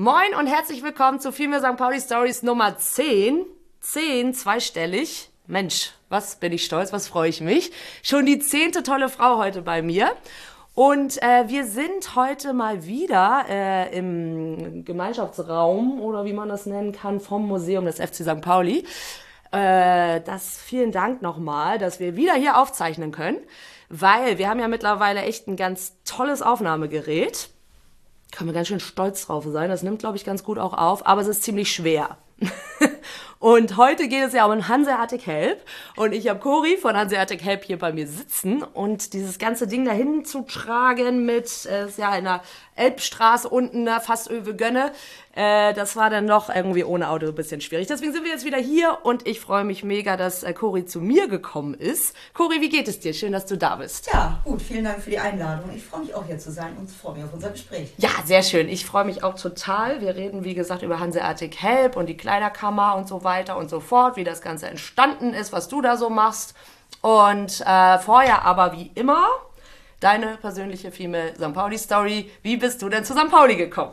Moin und herzlich willkommen zu Female St. Pauli Stories Nummer 10. 10, zweistellig. Mensch, was bin ich stolz, was freue ich mich. Schon die zehnte tolle Frau heute bei mir. Und äh, wir sind heute mal wieder äh, im Gemeinschaftsraum oder wie man das nennen kann vom Museum des FC St. Pauli. Äh, das vielen Dank nochmal, dass wir wieder hier aufzeichnen können, weil wir haben ja mittlerweile echt ein ganz tolles Aufnahmegerät. Können wir ganz schön stolz drauf sein. Das nimmt, glaube ich, ganz gut auch auf, aber es ist ziemlich schwer. Und heute geht es ja um Hanseatic Help. Und ich habe Cori von Hanseatic Help hier bei mir sitzen. Und dieses ganze Ding dahin zu tragen mit, äh, ja, in der Elbstraße unten, da fast Öwe Gönne, äh, das war dann noch irgendwie ohne Auto ein bisschen schwierig. Deswegen sind wir jetzt wieder hier und ich freue mich mega, dass äh, Cori zu mir gekommen ist. Cori, wie geht es dir? Schön, dass du da bist. Ja, gut, vielen Dank für die Einladung. Ich freue mich auch hier zu sein und freue mich auf unser Gespräch. Ja, sehr schön. Ich freue mich auch total. Wir reden, wie gesagt, über Hanseatic Help und die Kleiderkammer und so weiter und so fort, wie das Ganze entstanden ist, was du da so machst. Und äh, vorher aber wie immer deine persönliche Female St. Pauli Story. Wie bist du denn zu St. Pauli gekommen?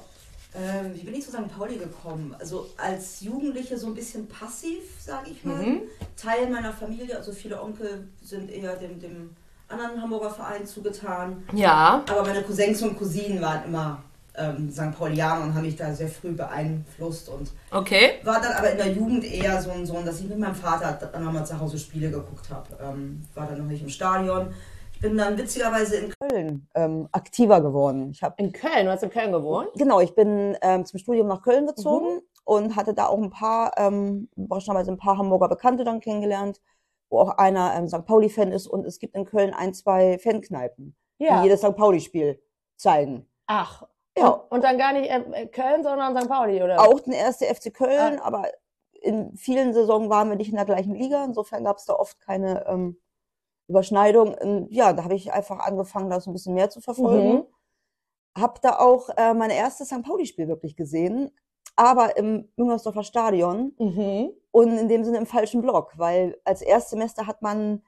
Ähm, wie bin ich zu St. Pauli gekommen? Also als Jugendliche so ein bisschen passiv, sage ich mal. Mhm. Teil meiner Familie, also viele Onkel sind eher dem, dem anderen Hamburger Verein zugetan. Ja. Aber meine Cousins und Cousinen waren immer ähm, St. Paulianer und haben mich da sehr früh beeinflusst und okay. war dann aber in der Jugend eher so ein, so dass ich mit meinem Vater dann nochmal zu Hause Spiele geguckt habe. Ähm, war dann noch nicht im Stadion bin dann witzigerweise in Köln ähm, aktiver geworden. Ich hab, in Köln? Du hast in Köln gewohnt? Genau, ich bin ähm, zum Studium nach Köln gezogen mhm. und hatte da auch ein paar, ähm, überraschenderweise ein paar Hamburger Bekannte dann kennengelernt, wo auch einer ähm, St. Pauli-Fan ist und es gibt in Köln ein, zwei Fankneipen, ja. die jedes St. Pauli-Spiel zeigen. Ach, ja. Und, und dann gar nicht äh, Köln, sondern St. Pauli, oder? Auch den erste FC Köln, ah. aber in vielen Saisonen waren wir nicht in der gleichen Liga. Insofern gab es da oft keine ähm, Überschneidung. Und ja, da habe ich einfach angefangen, das ein bisschen mehr zu verfolgen. Mhm. Hab da auch äh, mein erstes St. Pauli-Spiel wirklich gesehen, aber im Müngersdorfer Stadion mhm. und in dem Sinne im falschen Block, weil als Erstsemester hat man,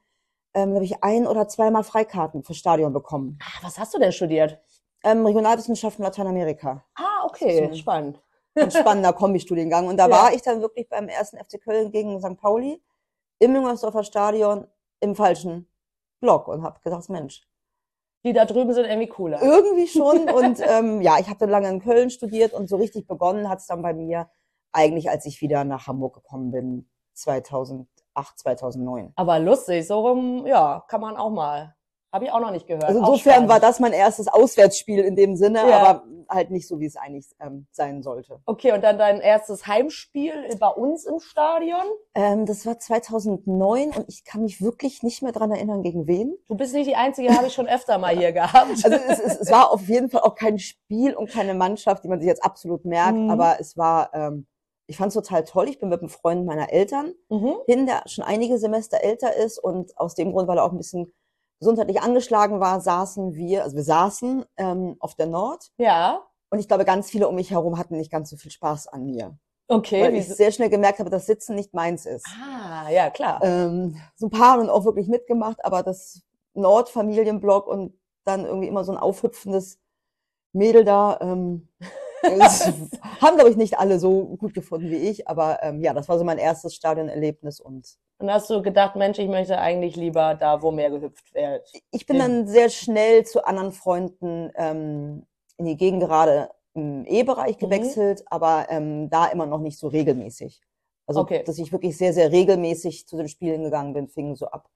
ähm, glaube ich, ein oder zweimal Freikarten fürs Stadion bekommen. Ah, was hast du denn studiert? Ähm, Regionalwissenschaften Lateinamerika. Ah, okay, so spannend. Ein spannender Kombi-Studiengang. Und da ja. war ich dann wirklich beim ersten FC Köln gegen St. Pauli im Müngersdorfer Stadion im falschen Block und habe gedacht, Mensch. Die da drüben sind irgendwie cooler. Irgendwie schon. und ähm, ja, ich habe dann lange in Köln studiert und so richtig begonnen hat es dann bei mir eigentlich, als ich wieder nach Hamburg gekommen bin, 2008, 2009. Aber lustig, so rum, ja, kann man auch mal habe ich auch noch nicht gehört. Also insofern war das mein erstes Auswärtsspiel in dem Sinne, ja. aber halt nicht so, wie es eigentlich ähm, sein sollte. Okay, und dann dein erstes Heimspiel bei uns im Stadion? Ähm, das war 2009 und ich kann mich wirklich nicht mehr dran erinnern, gegen wen. Du bist nicht die Einzige, habe ich schon öfter mal hier gehabt. Also es, es, es, war auf jeden Fall auch kein Spiel und keine Mannschaft, die man sich jetzt absolut merkt, mhm. aber es war... Ähm, ich fand es total toll. Ich bin mit einem Freund meiner Eltern mhm. hin, der schon einige Semester älter ist und aus dem Grund, weil er auch ein bisschen gesundheitlich angeschlagen war, saßen wir, also wir saßen ähm, auf der Nord. Ja. Und ich glaube, ganz viele um mich herum hatten nicht ganz so viel Spaß an mir. Okay, weil ich sehr schnell gemerkt habe, dass Sitzen nicht meins ist. Ah, ja, klar. Ähm, so ein paar haben auch wirklich mitgemacht, aber das Nordfamilienblock und dann irgendwie immer so ein aufhüpfendes Mädel da, ähm, haben, glaube ich, nicht alle so gut gefunden wie ich, aber ähm, ja, das war so mein erstes Stadionerlebnis und Und hast du gedacht, Mensch, ich möchte eigentlich lieber da, wo mehr gehüpft wird. ich bin dann sehr schnell zu anderen Freunden ähm, in die Gegend gerade im E-Bereich Mhm. gewechselt, aber ähm, da immer noch nicht so regelmäßig. Also, Okay. dass ich wirklich sehr, sehr regelmäßig zu den Spielen gegangen bin, fing so ab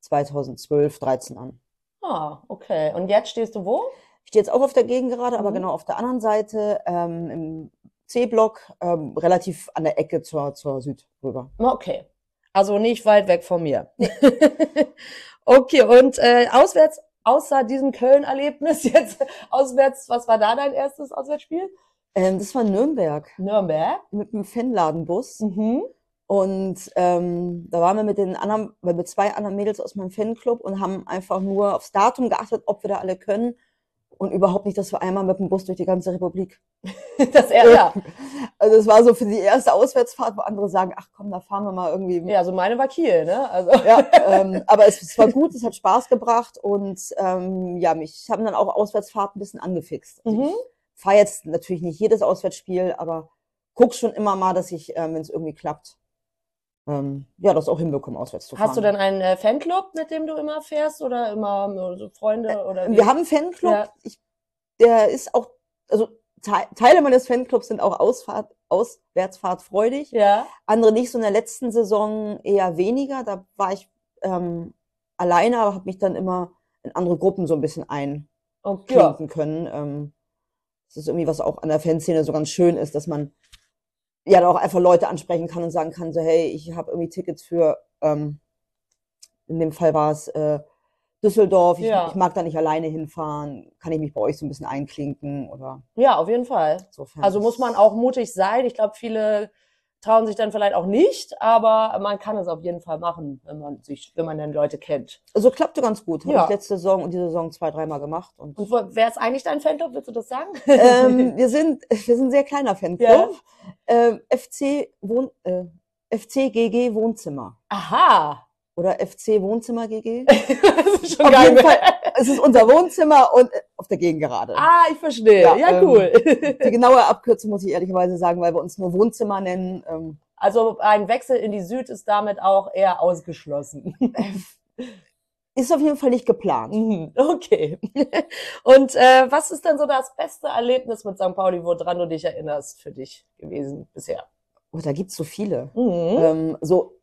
2012, 13 an. Ah, okay. Und jetzt stehst du wo? Ich stehe jetzt auch auf der Gegend gerade, aber Mhm. genau auf der anderen Seite, ähm, im C-Block, ähm, relativ an der Ecke zur, zur Süd rüber. Okay. Also nicht weit weg von mir. okay, und äh, auswärts, außer diesem Köln-Erlebnis, jetzt auswärts, was war da dein erstes Auswärtsspiel? Ähm, das war Nürnberg Nürnberg. mit einem Fanladenbus. Mhm. Und ähm, da waren wir mit den anderen, weil mit zwei anderen Mädels aus meinem Fanclub und haben einfach nur aufs Datum geachtet, ob wir da alle können. Und überhaupt nicht, dass wir einmal mit dem Bus durch die ganze Republik. Das er, ja. Also es war so für die erste Auswärtsfahrt, wo andere sagen, ach komm, da fahren wir mal irgendwie. Ja, also meine war Kiel, ne? Also. Ja, ähm, aber es, es war gut, es hat Spaß gebracht und ähm, ja, mich haben dann auch Auswärtsfahrten ein bisschen angefixt. Also Mhm. Ich fahre jetzt natürlich nicht jedes Auswärtsspiel, aber guck schon immer mal, dass ich, ähm, wenn es irgendwie klappt, ähm, ja, das auch hinbekomme, auswärts zu fahren. Hast du denn einen äh, Fanclub, mit dem du immer fährst oder immer so Freunde oder wie? Wir haben einen Fanclub, Ja. ich, der ist auch, also Te- Teile meines Fanclubs sind auch Ausfahrt, auswärtsfahrtfreudig, Ja. andere nicht. So in der letzten Saison eher weniger. Da war ich ähm, alleine, aber habe mich dann immer in andere Gruppen so ein bisschen Okay. einklinken können. Ähm, das ist irgendwie was auch an der Fanszene so ganz schön ist, dass man ja da auch einfach Leute ansprechen kann und sagen kann, so hey, ich habe irgendwie Tickets für, ähm, in dem Fall war es äh, Düsseldorf, ich, Ja. ich mag da nicht alleine hinfahren, kann ich mich bei euch so ein bisschen einklinken oder Ja, auf jeden Fall. insofern. Also muss man auch mutig sein. Ich glaube, viele trauen sich dann vielleicht auch nicht, aber man kann es auf jeden Fall machen, wenn man sich, wenn man dann Leute kennt. Also klappte ganz gut. Habe Ja. ich letzte Saison und diese Saison zwei, dreimal gemacht. Und, Und wer ist eigentlich dein Fanclub? Willst du das sagen? ähm, wir sind, wir sind ein sehr kleiner Fanclub. Ja. Ähm, FC Wohn, äh, FC GG Wohnzimmer. Aha. Oder FC Wohnzimmer GG. das ist schon Auf geil. jeden Fall, es ist unser Wohnzimmer und äh, auf der Gegend gerade. Ah, ich verstehe. Ja, Ja, ähm, cool. Die genaue Abkürzung muss ich ehrlicherweise sagen, weil wir uns nur Wohnzimmer nennen. Ähm, Also ein Wechsel in die Süd ist damit auch eher ausgeschlossen. ist auf jeden Fall nicht geplant. Mhm, Okay. Und äh, was ist denn so das beste Erlebnis mit St. Pauli, woran du dich erinnerst, für dich gewesen bisher? Oh, da gibt's so viele. Mhm. Ähm, so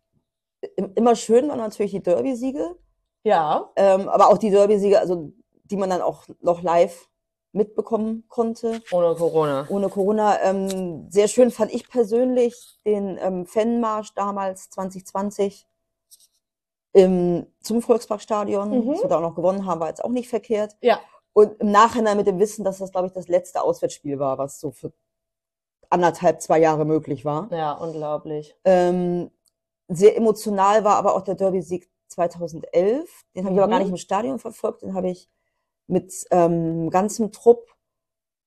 im- immer schön waren natürlich die Derby-Siege, Ja. ähm, aber auch die Derby-Siege, also die man dann auch noch live mitbekommen konnte. Ohne Corona. ohne Corona. Ähm, sehr schön fand ich persönlich den ähm, Fanmarsch damals 2020 im, zum Volksparkstadion, Mhm. dass wir da auch noch gewonnen haben, war jetzt auch nicht verkehrt. Ja. Und im Nachhinein mit dem Wissen, dass das, glaube ich, das letzte Auswärtsspiel war, was so für anderthalb, zwei Jahre möglich war. Ja, unglaublich. Ähm, sehr emotional war aber auch der Derby-Sieg 2011. Den habe ich aber Mhm. gar nicht im Stadion verfolgt. Den habe ich mit ähm, ganzem Trupp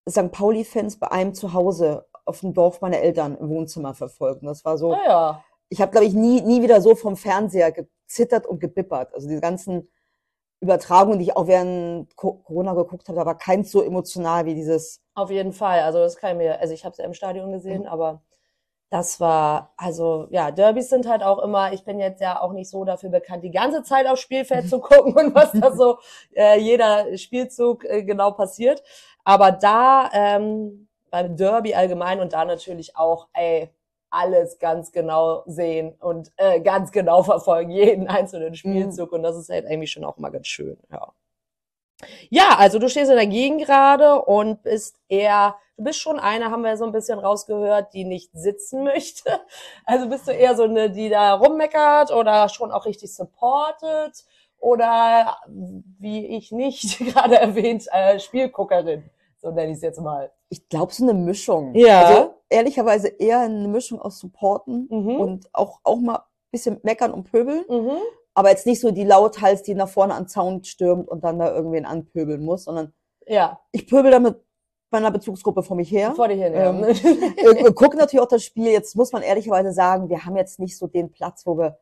St. Pauli-Fans bei einem zu Hause auf dem Dorf meiner Eltern im Wohnzimmer verfolgt. Und das war so, Ah ja. ich habe, glaube ich, nie, nie wieder so vom Fernseher gezittert und gebippert. Also diese ganzen Übertragungen, die ich auch während Co Corona geguckt habe, da war keins so emotional wie dieses Auf jeden Fall. Also das kann ich mir, also ich habe es ja im Stadion gesehen, aber das war, also ja, Derbys sind halt auch immer, ich bin jetzt ja auch nicht so dafür bekannt, die ganze Zeit aufs Spielfeld zu gucken und was da so äh, jeder Spielzug äh, genau passiert. Aber da ähm, beim Derby allgemein und da natürlich auch, ey, alles ganz genau sehen und äh, ganz genau verfolgen, jeden einzelnen Spielzug. Und das ist halt irgendwie schon auch mal ganz schön, ja. Ja, also du stehst in der Gegend gerade und bist eher, du bist schon eine, haben wir so ein bisschen rausgehört, die nicht sitzen möchte. Also bist du eher so eine, die da rummeckert oder schon auch richtig supportet oder wie ich nicht gerade erwähnt, äh, Spielguckerin, so nenne ich es jetzt mal. Ich glaube, so eine Mischung. Ja. Also ehrlicherweise eher eine Mischung aus Supporten Mhm. und auch, auch mal ein bisschen meckern und pöbeln. Mhm. Aber jetzt nicht so die Lauthals, die nach vorne an den Zaun stürmt und dann da irgendwen anpöbeln muss, sondern Ja, ich pöbel damit bei einer Bezugsgruppe vor mich her. Vor dir hin, ja. Ähm, wir, wir gucken natürlich auch das Spiel. Jetzt muss man ehrlicherweise sagen, wir haben jetzt nicht so den Platz, wo wir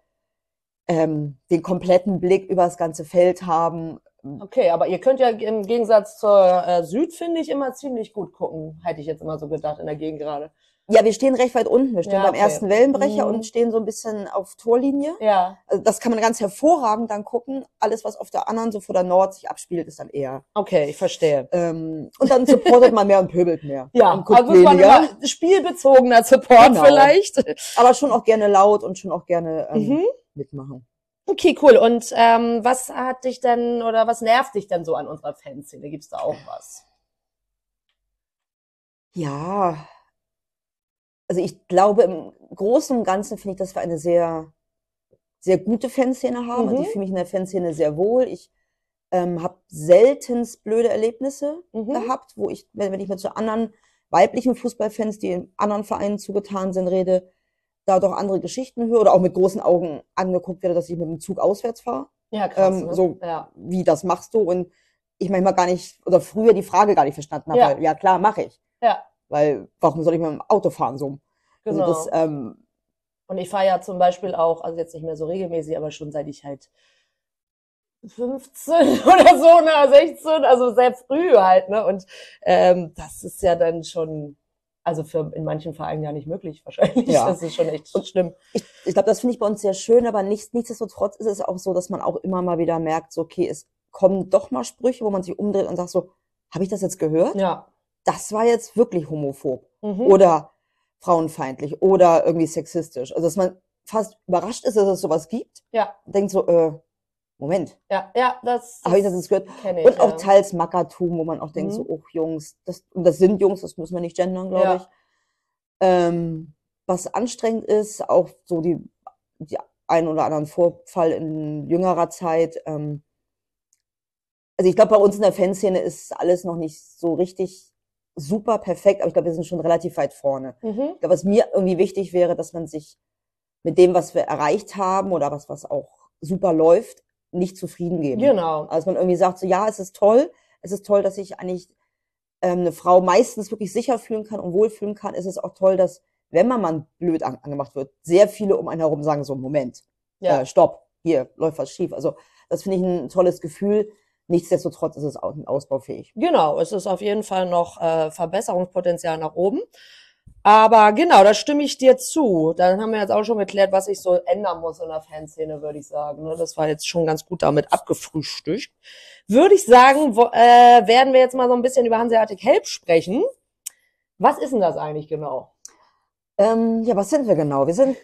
ähm, den kompletten Blick über das ganze Feld haben. Okay, aber ihr könnt ja im Gegensatz zur äh, Süd, finde ich, immer ziemlich gut gucken. Hätte ich jetzt immer so gedacht in der Gegend gerade. Ja, wir stehen recht weit unten. Wir stehen Ja, beim okay. ersten Wellenbrecher Mhm. und stehen so ein bisschen auf Torlinie. Ja, Also das kann man ganz hervorragend dann gucken. Alles, was auf der anderen, so vor der Nord sich abspielt, ist dann eher. okay, ich verstehe. Ähm, und dann supportet man mehr und pöbelt mehr. Ja, und guckt also muss man weniger. immer spielbezogener Support Genau. vielleicht. Aber schon auch gerne laut und schon auch gerne ähm, Mhm. mitmachen. Okay, cool. Und ähm, was hat dich denn oder was nervt dich denn so an unserer Fanszene? Gibt's da auch was? Ja, also ich glaube, im Großen und Ganzen finde ich, dass wir eine sehr, sehr gute Fanszene haben. Also Mhm. ich fühle mich in der Fanszene sehr wohl. Ich ähm, habe seltenst blöde Erlebnisse Mhm. gehabt, wo ich, wenn, wenn ich mit so anderen weiblichen Fußballfans, die in anderen Vereinen zugetan sind, rede, da doch andere Geschichten höre oder auch mit großen Augen angeguckt werde, dass ich mit dem Zug auswärts fahre. Ja, krass. Ähm, ne? so- ja. Wie das machst du? Und ich manchmal gar nicht, oder früher die Frage gar nicht verstanden habe, Ja. weil, ja klar, mache ich. ja, Weil, warum soll ich mit dem Auto fahren so? genau. Also das, ähm, Und ich fahre ja zum Beispiel auch, also jetzt nicht mehr so regelmäßig, aber schon seit ich halt 15 oder so, ne, 16, also sehr früh halt, ne? Und ähm, das ist ja dann schon, also für in manchen Vereinen ja nicht möglich wahrscheinlich. Ja. Das ist schon echt schlimm. ich, ich glaube, das finde ich bei uns sehr schön, aber nicht, nichtsdestotrotz ist es auch so, dass man auch immer mal wieder merkt, so, okay, es kommen doch mal Sprüche, wo man sich umdreht und sagt so, habe ich das jetzt gehört? Ja. Das war jetzt wirklich homophob Mhm. oder frauenfeindlich oder irgendwie sexistisch. Also, dass man fast überrascht ist, dass es sowas gibt, ja, denkt so, äh, Moment, ja, ja, das, habe ich das jetzt gehört? ich. Und auch ja. teils Mackertum, wo man auch denkt, Mhm. so, oh Jungs, das, und das sind Jungs, das müssen wir nicht gendern, glaube Ja. ich. Ähm, was anstrengend ist, auch so die, die ein oder anderen Vorfall in jüngerer Zeit. Ähm, also ich glaube, bei uns in der Fanszene ist alles noch nicht so richtig super perfekt, aber ich glaube, wir sind schon relativ weit vorne. Mhm. Ich glaube, was mir irgendwie wichtig wäre, dass man sich mit dem, was wir erreicht haben oder was, was auch super läuft, nicht zufrieden geben. Genau. Also man irgendwie sagt so, ja, es ist toll, es ist toll, dass sich eigentlich ähm, eine Frau meistens wirklich sicher fühlen kann und wohlfühlen kann. Es ist auch toll, dass, wenn man mal blöd an, angemacht wird, sehr viele um einen herum sagen so, Moment, Ja. äh, stopp, hier läuft was schief. Also das finde ich ein tolles Gefühl. Nichtsdestotrotz ist es auch ausbaufähig. Genau, es ist auf jeden Fall noch äh, Verbesserungspotenzial nach oben. Aber genau, da stimme ich dir zu. Dann haben wir jetzt auch schon geklärt, was sich so ändern muss in der Fanszene, würde ich sagen. ne? Das war jetzt schon ganz gut damit abgefrühstückt. Würde ich sagen, wo, äh, werden wir jetzt mal so ein bisschen über Hanseatic Help sprechen. Was ist denn das eigentlich genau? Ähm, ja, was sind wir genau? Wir sind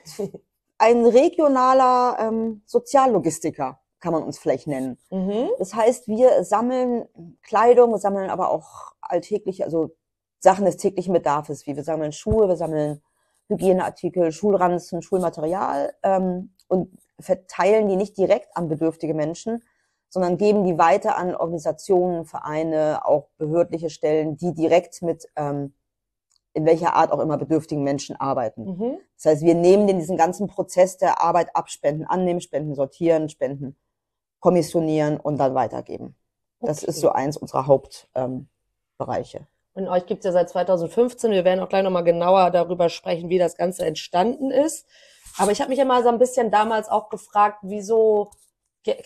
ein regionaler ähm, Soziallogistiker, kann man uns vielleicht nennen. Mhm. Das heißt, wir sammeln Kleidung, wir sammeln aber auch alltägliche, also Sachen des täglichen Bedarfs, wie wir sammeln Schuhe, wir sammeln Hygieneartikel, Schulranzen, Schulmaterial ähm, und verteilen die nicht direkt an bedürftige Menschen, sondern geben die weiter an Organisationen, Vereine, auch behördliche Stellen, die direkt mit ähm, in welcher Art auch immer bedürftigen Menschen arbeiten. Mhm. Das heißt, wir nehmen den diesen ganzen Prozess der Arbeit ab, Spenden annehmen, Spenden sortieren, Spenden kommissionieren und dann weitergeben. Das Okay. ist so eins unserer Hauptbereiche. Ähm. Und euch gibt's ja seit 2015. Wir werden auch gleich nochmal genauer darüber sprechen, wie das Ganze entstanden ist. Aber ich habe mich ja mal so ein bisschen damals auch gefragt, wieso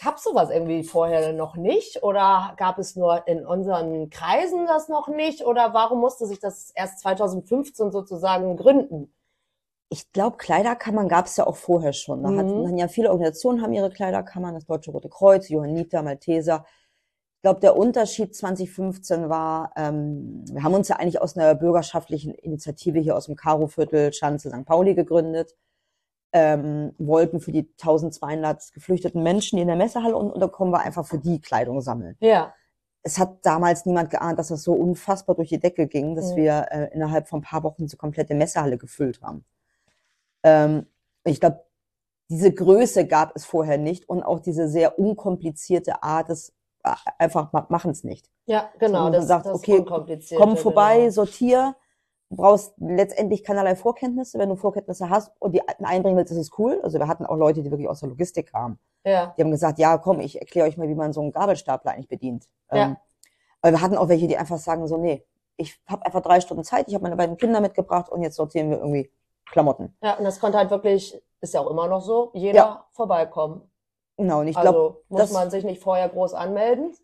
gab's sowas irgendwie vorher noch nicht? Oder gab es nur in unseren Kreisen das noch nicht? Oder warum musste sich das erst 2015 sozusagen gründen? Ich glaube, Kleiderkammern gab es ja auch vorher schon. Da Mhm. hatten dann ja viele Organisationen haben ihre Kleiderkammern, das Deutsche Rote Kreuz, Johanniter, Malteser. Ich glaube, der Unterschied 2015 war, ähm, wir haben uns ja eigentlich aus einer bürgerschaftlichen Initiative hier aus dem Karo-Viertel Schanze St. Pauli gegründet, ähm, wollten für die 1200 geflüchteten Menschen, die in der Messehalle un- unterkommen, wir einfach für die Kleidung sammeln. Ja. Es hat damals niemand geahnt, dass das so unfassbar durch die Decke ging, dass Mhm. wir äh, innerhalb von ein paar Wochen diese komplette Messehalle gefüllt haben. Ähm, ich glaube, diese Größe gab es vorher nicht und auch diese sehr unkomplizierte Art des äh, einfach machen es nicht. Ja, genau. man Das, sagt, das okay, Komm vorbei, genau. sortier. Du brauchst letztendlich keinerlei Vorkenntnisse. Wenn du Vorkenntnisse hast und die einbringen willst, ist es cool. Also wir hatten auch Leute, die wirklich aus der Logistik kamen. Ja. Die haben gesagt, ja, komm, ich erkläre euch mal, wie man so einen Gabelstapler eigentlich bedient. Ja. Ähm, aber wir hatten auch welche, die einfach sagen so, nee, ich habe einfach drei Stunden Zeit, ich habe meine beiden Kinder mitgebracht und jetzt sortieren wir irgendwie Klamotten. Ja, und das konnte halt wirklich, ist ja auch immer noch so, jeder ja. vorbeikommen. Genau, und ich also glaube, muss man sich nicht vorher groß anmelden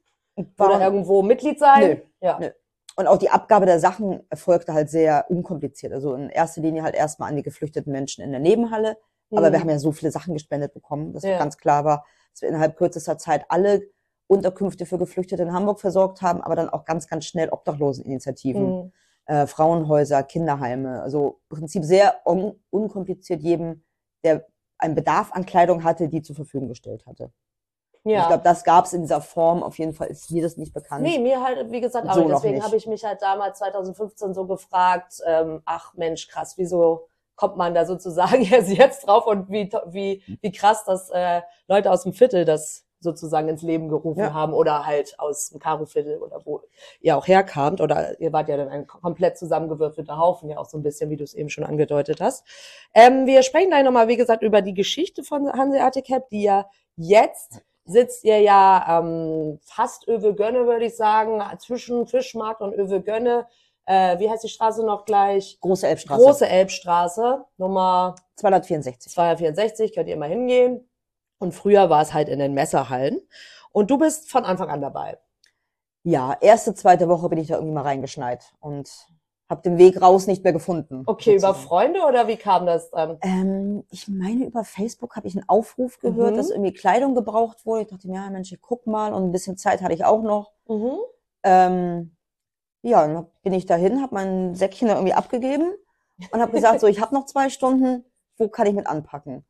oder irgendwo Mitglied sein. Nö, ja. Nö. Und auch die Abgabe der Sachen erfolgte halt sehr unkompliziert. Also in erster Linie halt erstmal an die geflüchteten Menschen in der Nebenhalle. Mhm. Aber wir haben ja so viele Sachen gespendet bekommen, dass ja. ganz klar war, dass wir innerhalb kürzester Zeit alle Unterkünfte für Geflüchtete in Hamburg versorgt haben, aber dann auch ganz, ganz schnell Obdachloseninitiativen, mhm. Äh, Frauenhäuser, Kinderheime. Also im Prinzip sehr un unkompliziert jedem, der einen Bedarf an Kleidung hatte, die zur Verfügung gestellt hatte. Ja. Ich glaube, das gab es in dieser Form auf jeden Fall, ist mir das nicht bekannt. Nee, mir halt, wie gesagt, aber so deswegen habe ich mich halt damals 2015 so gefragt, ähm, ach Mensch, krass, wieso kommt man da sozusagen erst jetzt drauf und wie, wie, wie krass, dass äh, Leute aus dem Viertel das sozusagen ins Leben gerufen ja. haben oder halt aus dem Karo-Viertel oder wo ihr auch herkamt oder ihr wart ja dann ein komplett zusammengewürfelter Haufen, ja auch so ein bisschen, wie du es eben schon angedeutet hast. Ähm, wir sprechen gleich nochmal, wie gesagt, über die Geschichte von Hanseatic Cap, die ja jetzt sitzt ihr ja ähm, fast Öwe Gönne, würde ich sagen, zwischen Fischmarkt und Öwe Gönne. Äh, wie heißt die Straße noch gleich? Große Elbstraße. Große Elbstraße, Nummer 264. 264, könnt ihr immer hingehen. Und früher war es halt in den Messerhallen. Und du bist von Anfang an dabei. Ja, erste, zweite Woche bin ich da irgendwie mal reingeschneit und habe den Weg raus nicht mehr gefunden. Okay, sozusagen. über Freunde oder wie kam das dann? Ähm, ich meine, über Facebook habe ich einen Aufruf gehört, mhm. dass irgendwie Kleidung gebraucht wurde. Ich dachte mir, ja Mensch, ich guck mal und ein bisschen Zeit hatte ich auch noch. Mhm. Ähm, ja, dann bin ich dahin, habe mein Säckchen da irgendwie abgegeben und habe gesagt, so, ich habe noch zwei Stunden, wo kann ich mit anpacken?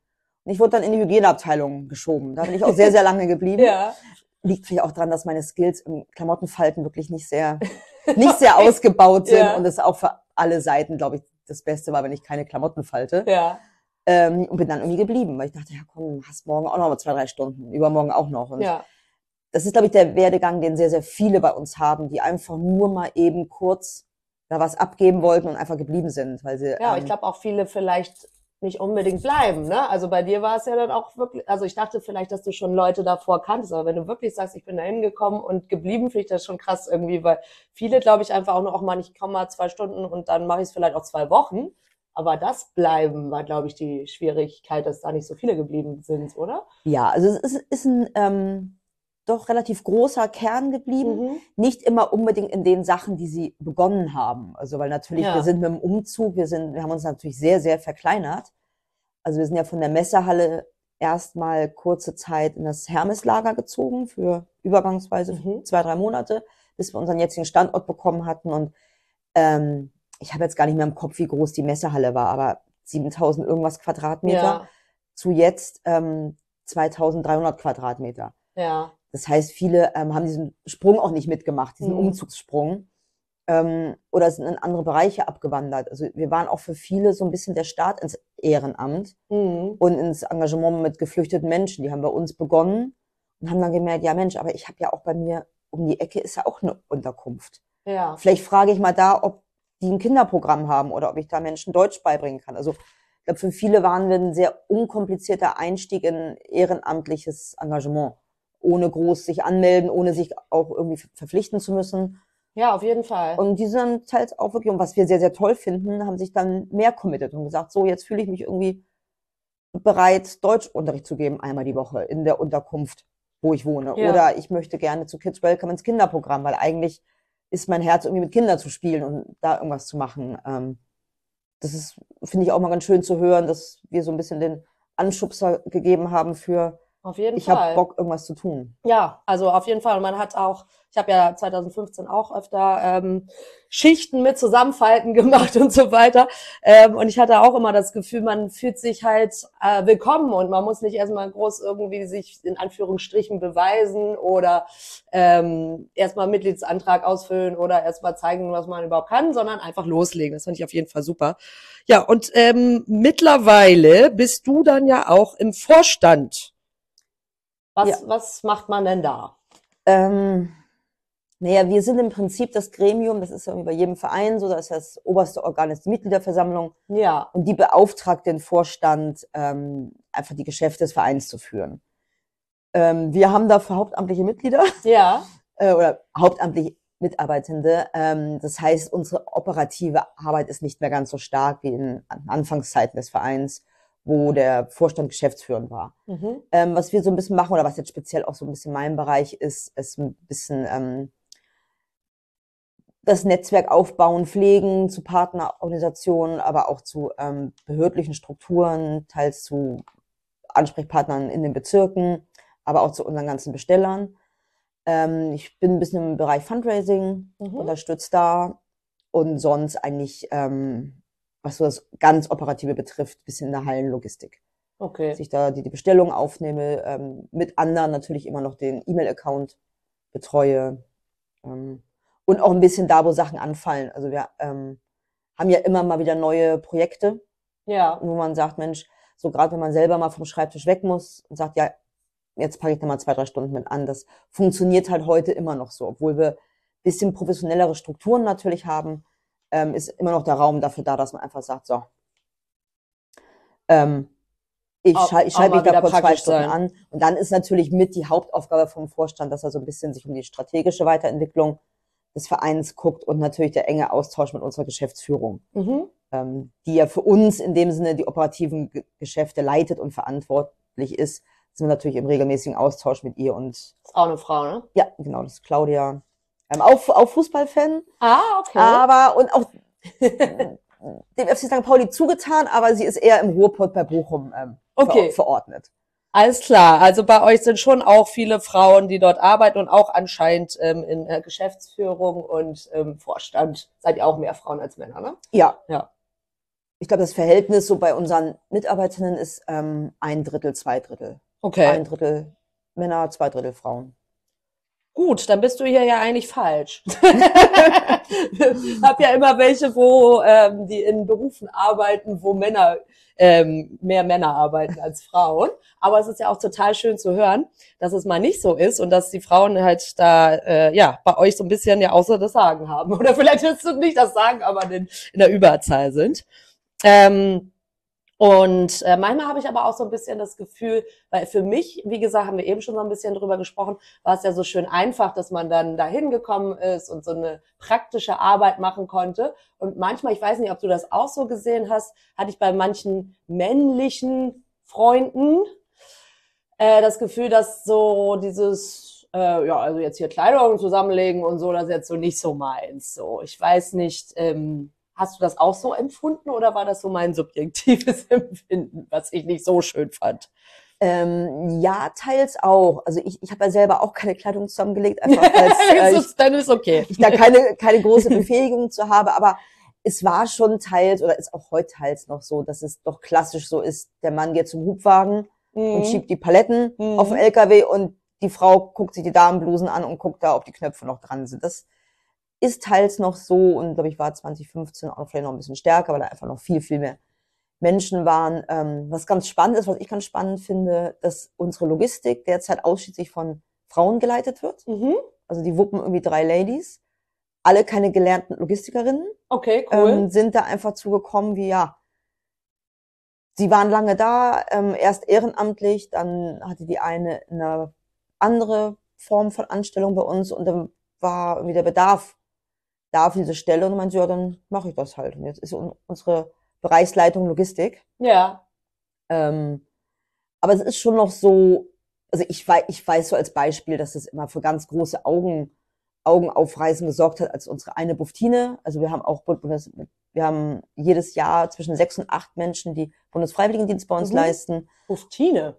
Ich wurde dann in die Hygieneabteilung geschoben. Da bin ich auch sehr, sehr lange geblieben. ja. Liegt vielleicht auch daran, dass meine Skills im Klamottenfalten wirklich nicht sehr nicht sehr ausgebaut sind ja. und es auch für alle Seiten, glaube ich, das Beste war, wenn ich keine Klamotten falte. Ja. Ähm, und bin dann irgendwie geblieben, weil ich dachte, ja komm, hast morgen auch noch mal zwei, drei Stunden, übermorgen auch noch. Und ja. das ist, glaube ich, der Werdegang, den sehr, sehr viele bei uns haben, die einfach nur mal eben kurz da was abgeben wollten und einfach geblieben sind, weil sie. Ja, ähm, ich glaube auch viele vielleicht nicht unbedingt bleiben. Ne? Also bei dir war es ja dann auch wirklich, also ich dachte vielleicht, dass du schon Leute davor kanntest, aber wenn du wirklich sagst, ich bin da hingekommen und geblieben, finde ich das schon krass irgendwie, weil viele, glaube ich, einfach auch nur, auch mal, ich komme mal zwei Stunden und dann mache ich es vielleicht auch zwei Wochen. Aber das Bleiben war, glaube ich, die Schwierigkeit, dass da nicht so viele geblieben sind, oder? Ja, also es ist, ist ein ähm, doch relativ großer Kern geblieben. Mhm. Nicht immer unbedingt in den Sachen, die sie begonnen haben. Also weil natürlich, ja. wir sind mit dem Umzug, wir sind, wir haben uns natürlich sehr, sehr verkleinert. Also wir sind ja von der Messehalle erstmal kurze Zeit in das Hermeslager gezogen für übergangsweise mhm. zwei, drei Monate, bis wir unseren jetzigen Standort bekommen hatten. Und ähm, ich habe jetzt gar nicht mehr im Kopf, wie groß die Messehalle war, aber 7000 irgendwas Quadratmeter ja. zu jetzt ähm, 2300 Quadratmeter. Ja. Das heißt, viele ähm, haben diesen Sprung auch nicht mitgemacht, diesen mhm. Umzugssprung ähm, oder sind in andere Bereiche abgewandert. Also wir waren auch für viele so ein bisschen der Start ins Ehrenamt mhm. und ins Engagement mit geflüchteten Menschen. Die haben bei uns begonnen und haben dann gemerkt, ja Mensch, aber ich habe ja auch bei mir um die Ecke ist ja auch eine Unterkunft. Ja. Vielleicht frage ich mal da, ob die ein Kinderprogramm haben oder ob ich da Menschen Deutsch beibringen kann. Also ich glaube, für viele waren wir ein sehr unkomplizierter Einstieg in ehrenamtliches Engagement, ohne groß sich anmelden, ohne sich auch irgendwie verpflichten zu müssen. Ja, auf jeden Fall. Und die sind halt auch wirklich, und was wir sehr, sehr toll finden, haben sich dann mehr committed und gesagt, so, jetzt fühle ich mich irgendwie bereit, Deutschunterricht zu geben, einmal die Woche in der Unterkunft, wo ich wohne. Ja. Oder ich möchte gerne zu Kids Welcome ins Kinderprogramm, weil eigentlich ist mein Herz irgendwie mit Kindern zu spielen und da irgendwas zu machen. Ähm, das ist, finde ich auch mal ganz schön zu hören, dass wir so ein bisschen den Anschubser gegeben haben für, auf jeden ich Fall. Ich habe Bock, irgendwas zu tun. Ja, also auf jeden Fall. Und man hat auch, ich habe ja 2015 auch öfter ähm, Schichten mit Zusammenfalten gemacht und so weiter. Ähm, und ich hatte auch immer das Gefühl, man fühlt sich halt äh, willkommen und man muss nicht erstmal groß irgendwie sich in Anführungsstrichen beweisen oder ähm, erstmal Mitgliedsantrag ausfüllen oder erstmal zeigen, was man überhaupt kann, sondern einfach loslegen. Das fand ich auf jeden Fall super. Ja, und ähm, mittlerweile bist du dann ja auch im Vorstand was, ja. was macht man denn da? Ähm, naja, wir sind im Prinzip das Gremium, das ist ja bei jedem Verein so, dass das oberste Organ ist die Mitgliederversammlung. Ja. Und die beauftragt den Vorstand, ähm, einfach die Geschäfte des Vereins zu führen. Ähm, wir haben dafür hauptamtliche Mitglieder. Ja. Äh, oder hauptamtlich Mitarbeitende. Ähm, das heißt, unsere operative Arbeit ist nicht mehr ganz so stark wie in Anfangszeiten des Vereins, wo der Vorstand geschäftsführend war. Mhm. Ähm, was wir so ein bisschen machen, oder was jetzt speziell auch so ein bisschen mein Bereich ist, ist ein bisschen ähm, das Netzwerk aufbauen, pflegen zu Partnerorganisationen, aber auch zu ähm, behördlichen Strukturen, teils zu Ansprechpartnern in den Bezirken, aber auch zu unseren ganzen Bestellern. Ähm, ich bin ein bisschen im Bereich Fundraising, mhm. unterstützt da und sonst eigentlich, ähm, was so das ganz Operative betrifft, bisschen in der Hallenlogistik. Okay. Dass ich da die, die Bestellung aufnehme, ähm, mit anderen natürlich immer noch den E-Mail-Account betreue ähm, und auch ein bisschen da, wo Sachen anfallen. Also wir ähm, haben ja immer mal wieder neue Projekte, ja. wo man sagt, Mensch, so gerade wenn man selber mal vom Schreibtisch weg muss und sagt, ja, jetzt packe ich da mal zwei, drei Stunden mit an. Das funktioniert halt heute immer noch so, obwohl wir bisschen professionellere Strukturen natürlich haben, ähm, ist immer noch der Raum dafür da, dass man einfach sagt, so, ähm, ich, schal ich schalte mich da kurz zwei Stunden sein. an. Und dann ist natürlich mit die Hauptaufgabe vom Vorstand, dass er so ein bisschen sich um die strategische Weiterentwicklung des Vereins guckt und natürlich der enge Austausch mit unserer Geschäftsführung, mhm. ähm, die ja für uns in dem Sinne die operativen G Geschäfte leitet und verantwortlich ist, sind wir natürlich im regelmäßigen Austausch mit ihr und. Ist auch eine Frau, ne? Ja, genau, das ist Claudia. Ähm, auch, auch Fußballfan. Ah, okay. Aber, und auch dem FC St. Pauli zugetan, aber sie ist eher im Ruhrpott bei Bochum ähm, okay. ver verordnet. Alles klar. Also bei euch sind schon auch viele Frauen, die dort arbeiten und auch anscheinend ähm, in äh, Geschäftsführung und ähm, Vorstand seid ihr auch mehr Frauen als Männer, ne? Ja. Ja. Ich glaube, das Verhältnis so bei unseren Mitarbeiterinnen ist ähm, ein Drittel, zwei Drittel. Okay. Ein Drittel Männer, zwei Drittel Frauen. Gut, dann bist du hier ja eigentlich falsch. hab ja immer welche, wo ähm, die in Berufen arbeiten, wo Männer ähm, mehr Männer arbeiten als Frauen. Aber es ist ja auch total schön zu hören, dass es mal nicht so ist und dass die Frauen halt da äh, ja bei euch so ein bisschen ja außer das Sagen haben. Oder vielleicht willst du nicht das Sagen, aber in, in der Überzahl sind. Ähm, und äh, manchmal habe ich aber auch so ein bisschen das Gefühl, weil für mich, wie gesagt, haben wir eben schon so ein bisschen drüber gesprochen, war es ja so schön einfach, dass man dann dahin gekommen ist und so eine praktische Arbeit machen konnte. Und manchmal, ich weiß nicht, ob du das auch so gesehen hast, hatte ich bei manchen männlichen Freunden äh, das Gefühl, dass so dieses, äh, ja, also jetzt hier Kleidung zusammenlegen und so, das ist jetzt so nicht so meins. So, ich weiß nicht. Ähm, Hast du das auch so empfunden oder war das so mein subjektives Empfinden, was ich nicht so schön fand? Ähm, ja, teils auch. Also ich, ich habe ja selber auch keine Kleidung zusammengelegt, einfach als äh, ich, dann ist okay. ich da keine, keine große Befähigung zu habe, aber es war schon teils oder ist auch heute teils noch so, dass es doch klassisch so ist, der Mann geht zum Hubwagen mhm. und schiebt die Paletten mhm. auf den LKW und die Frau guckt sich die Damenblusen an und guckt da, ob die Knöpfe noch dran sind. Das ist teils noch so und glaube ich war 2015 auch vielleicht noch ein bisschen stärker, weil da einfach noch viel, viel mehr Menschen waren. Ähm, was ganz spannend ist, was ich ganz spannend finde, dass unsere Logistik derzeit ausschließlich von Frauen geleitet wird. Mhm. Also die wuppen irgendwie drei Ladies. Alle keine gelernten Logistikerinnen. Okay, cool. Ähm, sind da einfach zugekommen wie, ja, sie waren lange da, ähm, erst ehrenamtlich, dann hatte die eine eine andere Form von Anstellung bei uns und dann war irgendwie der Bedarf da auf diese Stelle und meinte, ja, dann mache ich das halt. Und jetzt ist unsere Bereichsleitung Logistik. Ja. Ähm, aber es ist schon noch so, also ich weiß, ich weiß so als Beispiel, dass es immer für ganz große Augen, Augenaufreißen gesorgt hat, als unsere eine Buftine. Also wir haben auch, wir haben jedes Jahr zwischen sechs und acht Menschen, die Bundesfreiwilligendienst bei uns mhm. leisten. Buftine?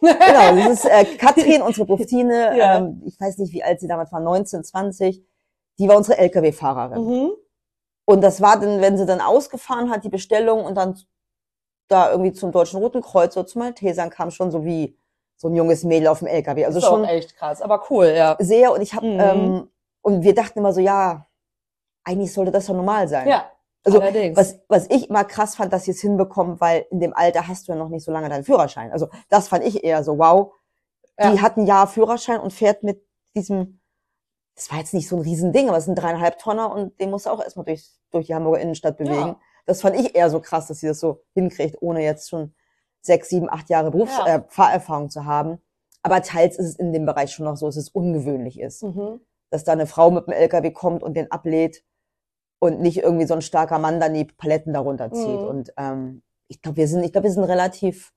genau, das ist äh, Katrin, unsere Buftine. Ja. Ähm, ich weiß nicht, wie alt sie damals war, 19, 20 die war unsere Lkw-Fahrerin. Mhm. Und das war dann, wenn sie dann ausgefahren hat, die Bestellung und dann da irgendwie zum Deutschen Roten Kreuz oder zum Maltesern kam schon so wie so ein junges Mädel auf dem LKW. Also schon echt krass, aber cool, ja. Sehr und ich habe mhm. ähm, und wir dachten immer so, ja, eigentlich sollte das doch normal sein. Ja. Also allerdings. was was ich immer krass fand, dass sie es hinbekommen, weil in dem Alter hast du ja noch nicht so lange deinen Führerschein. Also das fand ich eher so, wow. Ja. Die hat ein Jahr Führerschein und fährt mit diesem das war jetzt nicht so ein Riesending, aber es sind dreieinhalb Tonner und den musst du auch erstmal durch, durch die Hamburger Innenstadt bewegen. Ja. Das fand ich eher so krass, dass sie das so hinkriegt, ohne jetzt schon sechs, sieben, acht Jahre Berufs ja. äh, Fahrerfahrung zu haben. Aber teils ist es in dem Bereich schon noch so, dass es ungewöhnlich ist. Mhm. dass da eine Frau mit dem LKW kommt und den ablädt und nicht irgendwie so ein starker Mann dann die Paletten darunter zieht. Mhm. Und ähm, ich glaube, wir sind, ich glaube, wir sind relativ,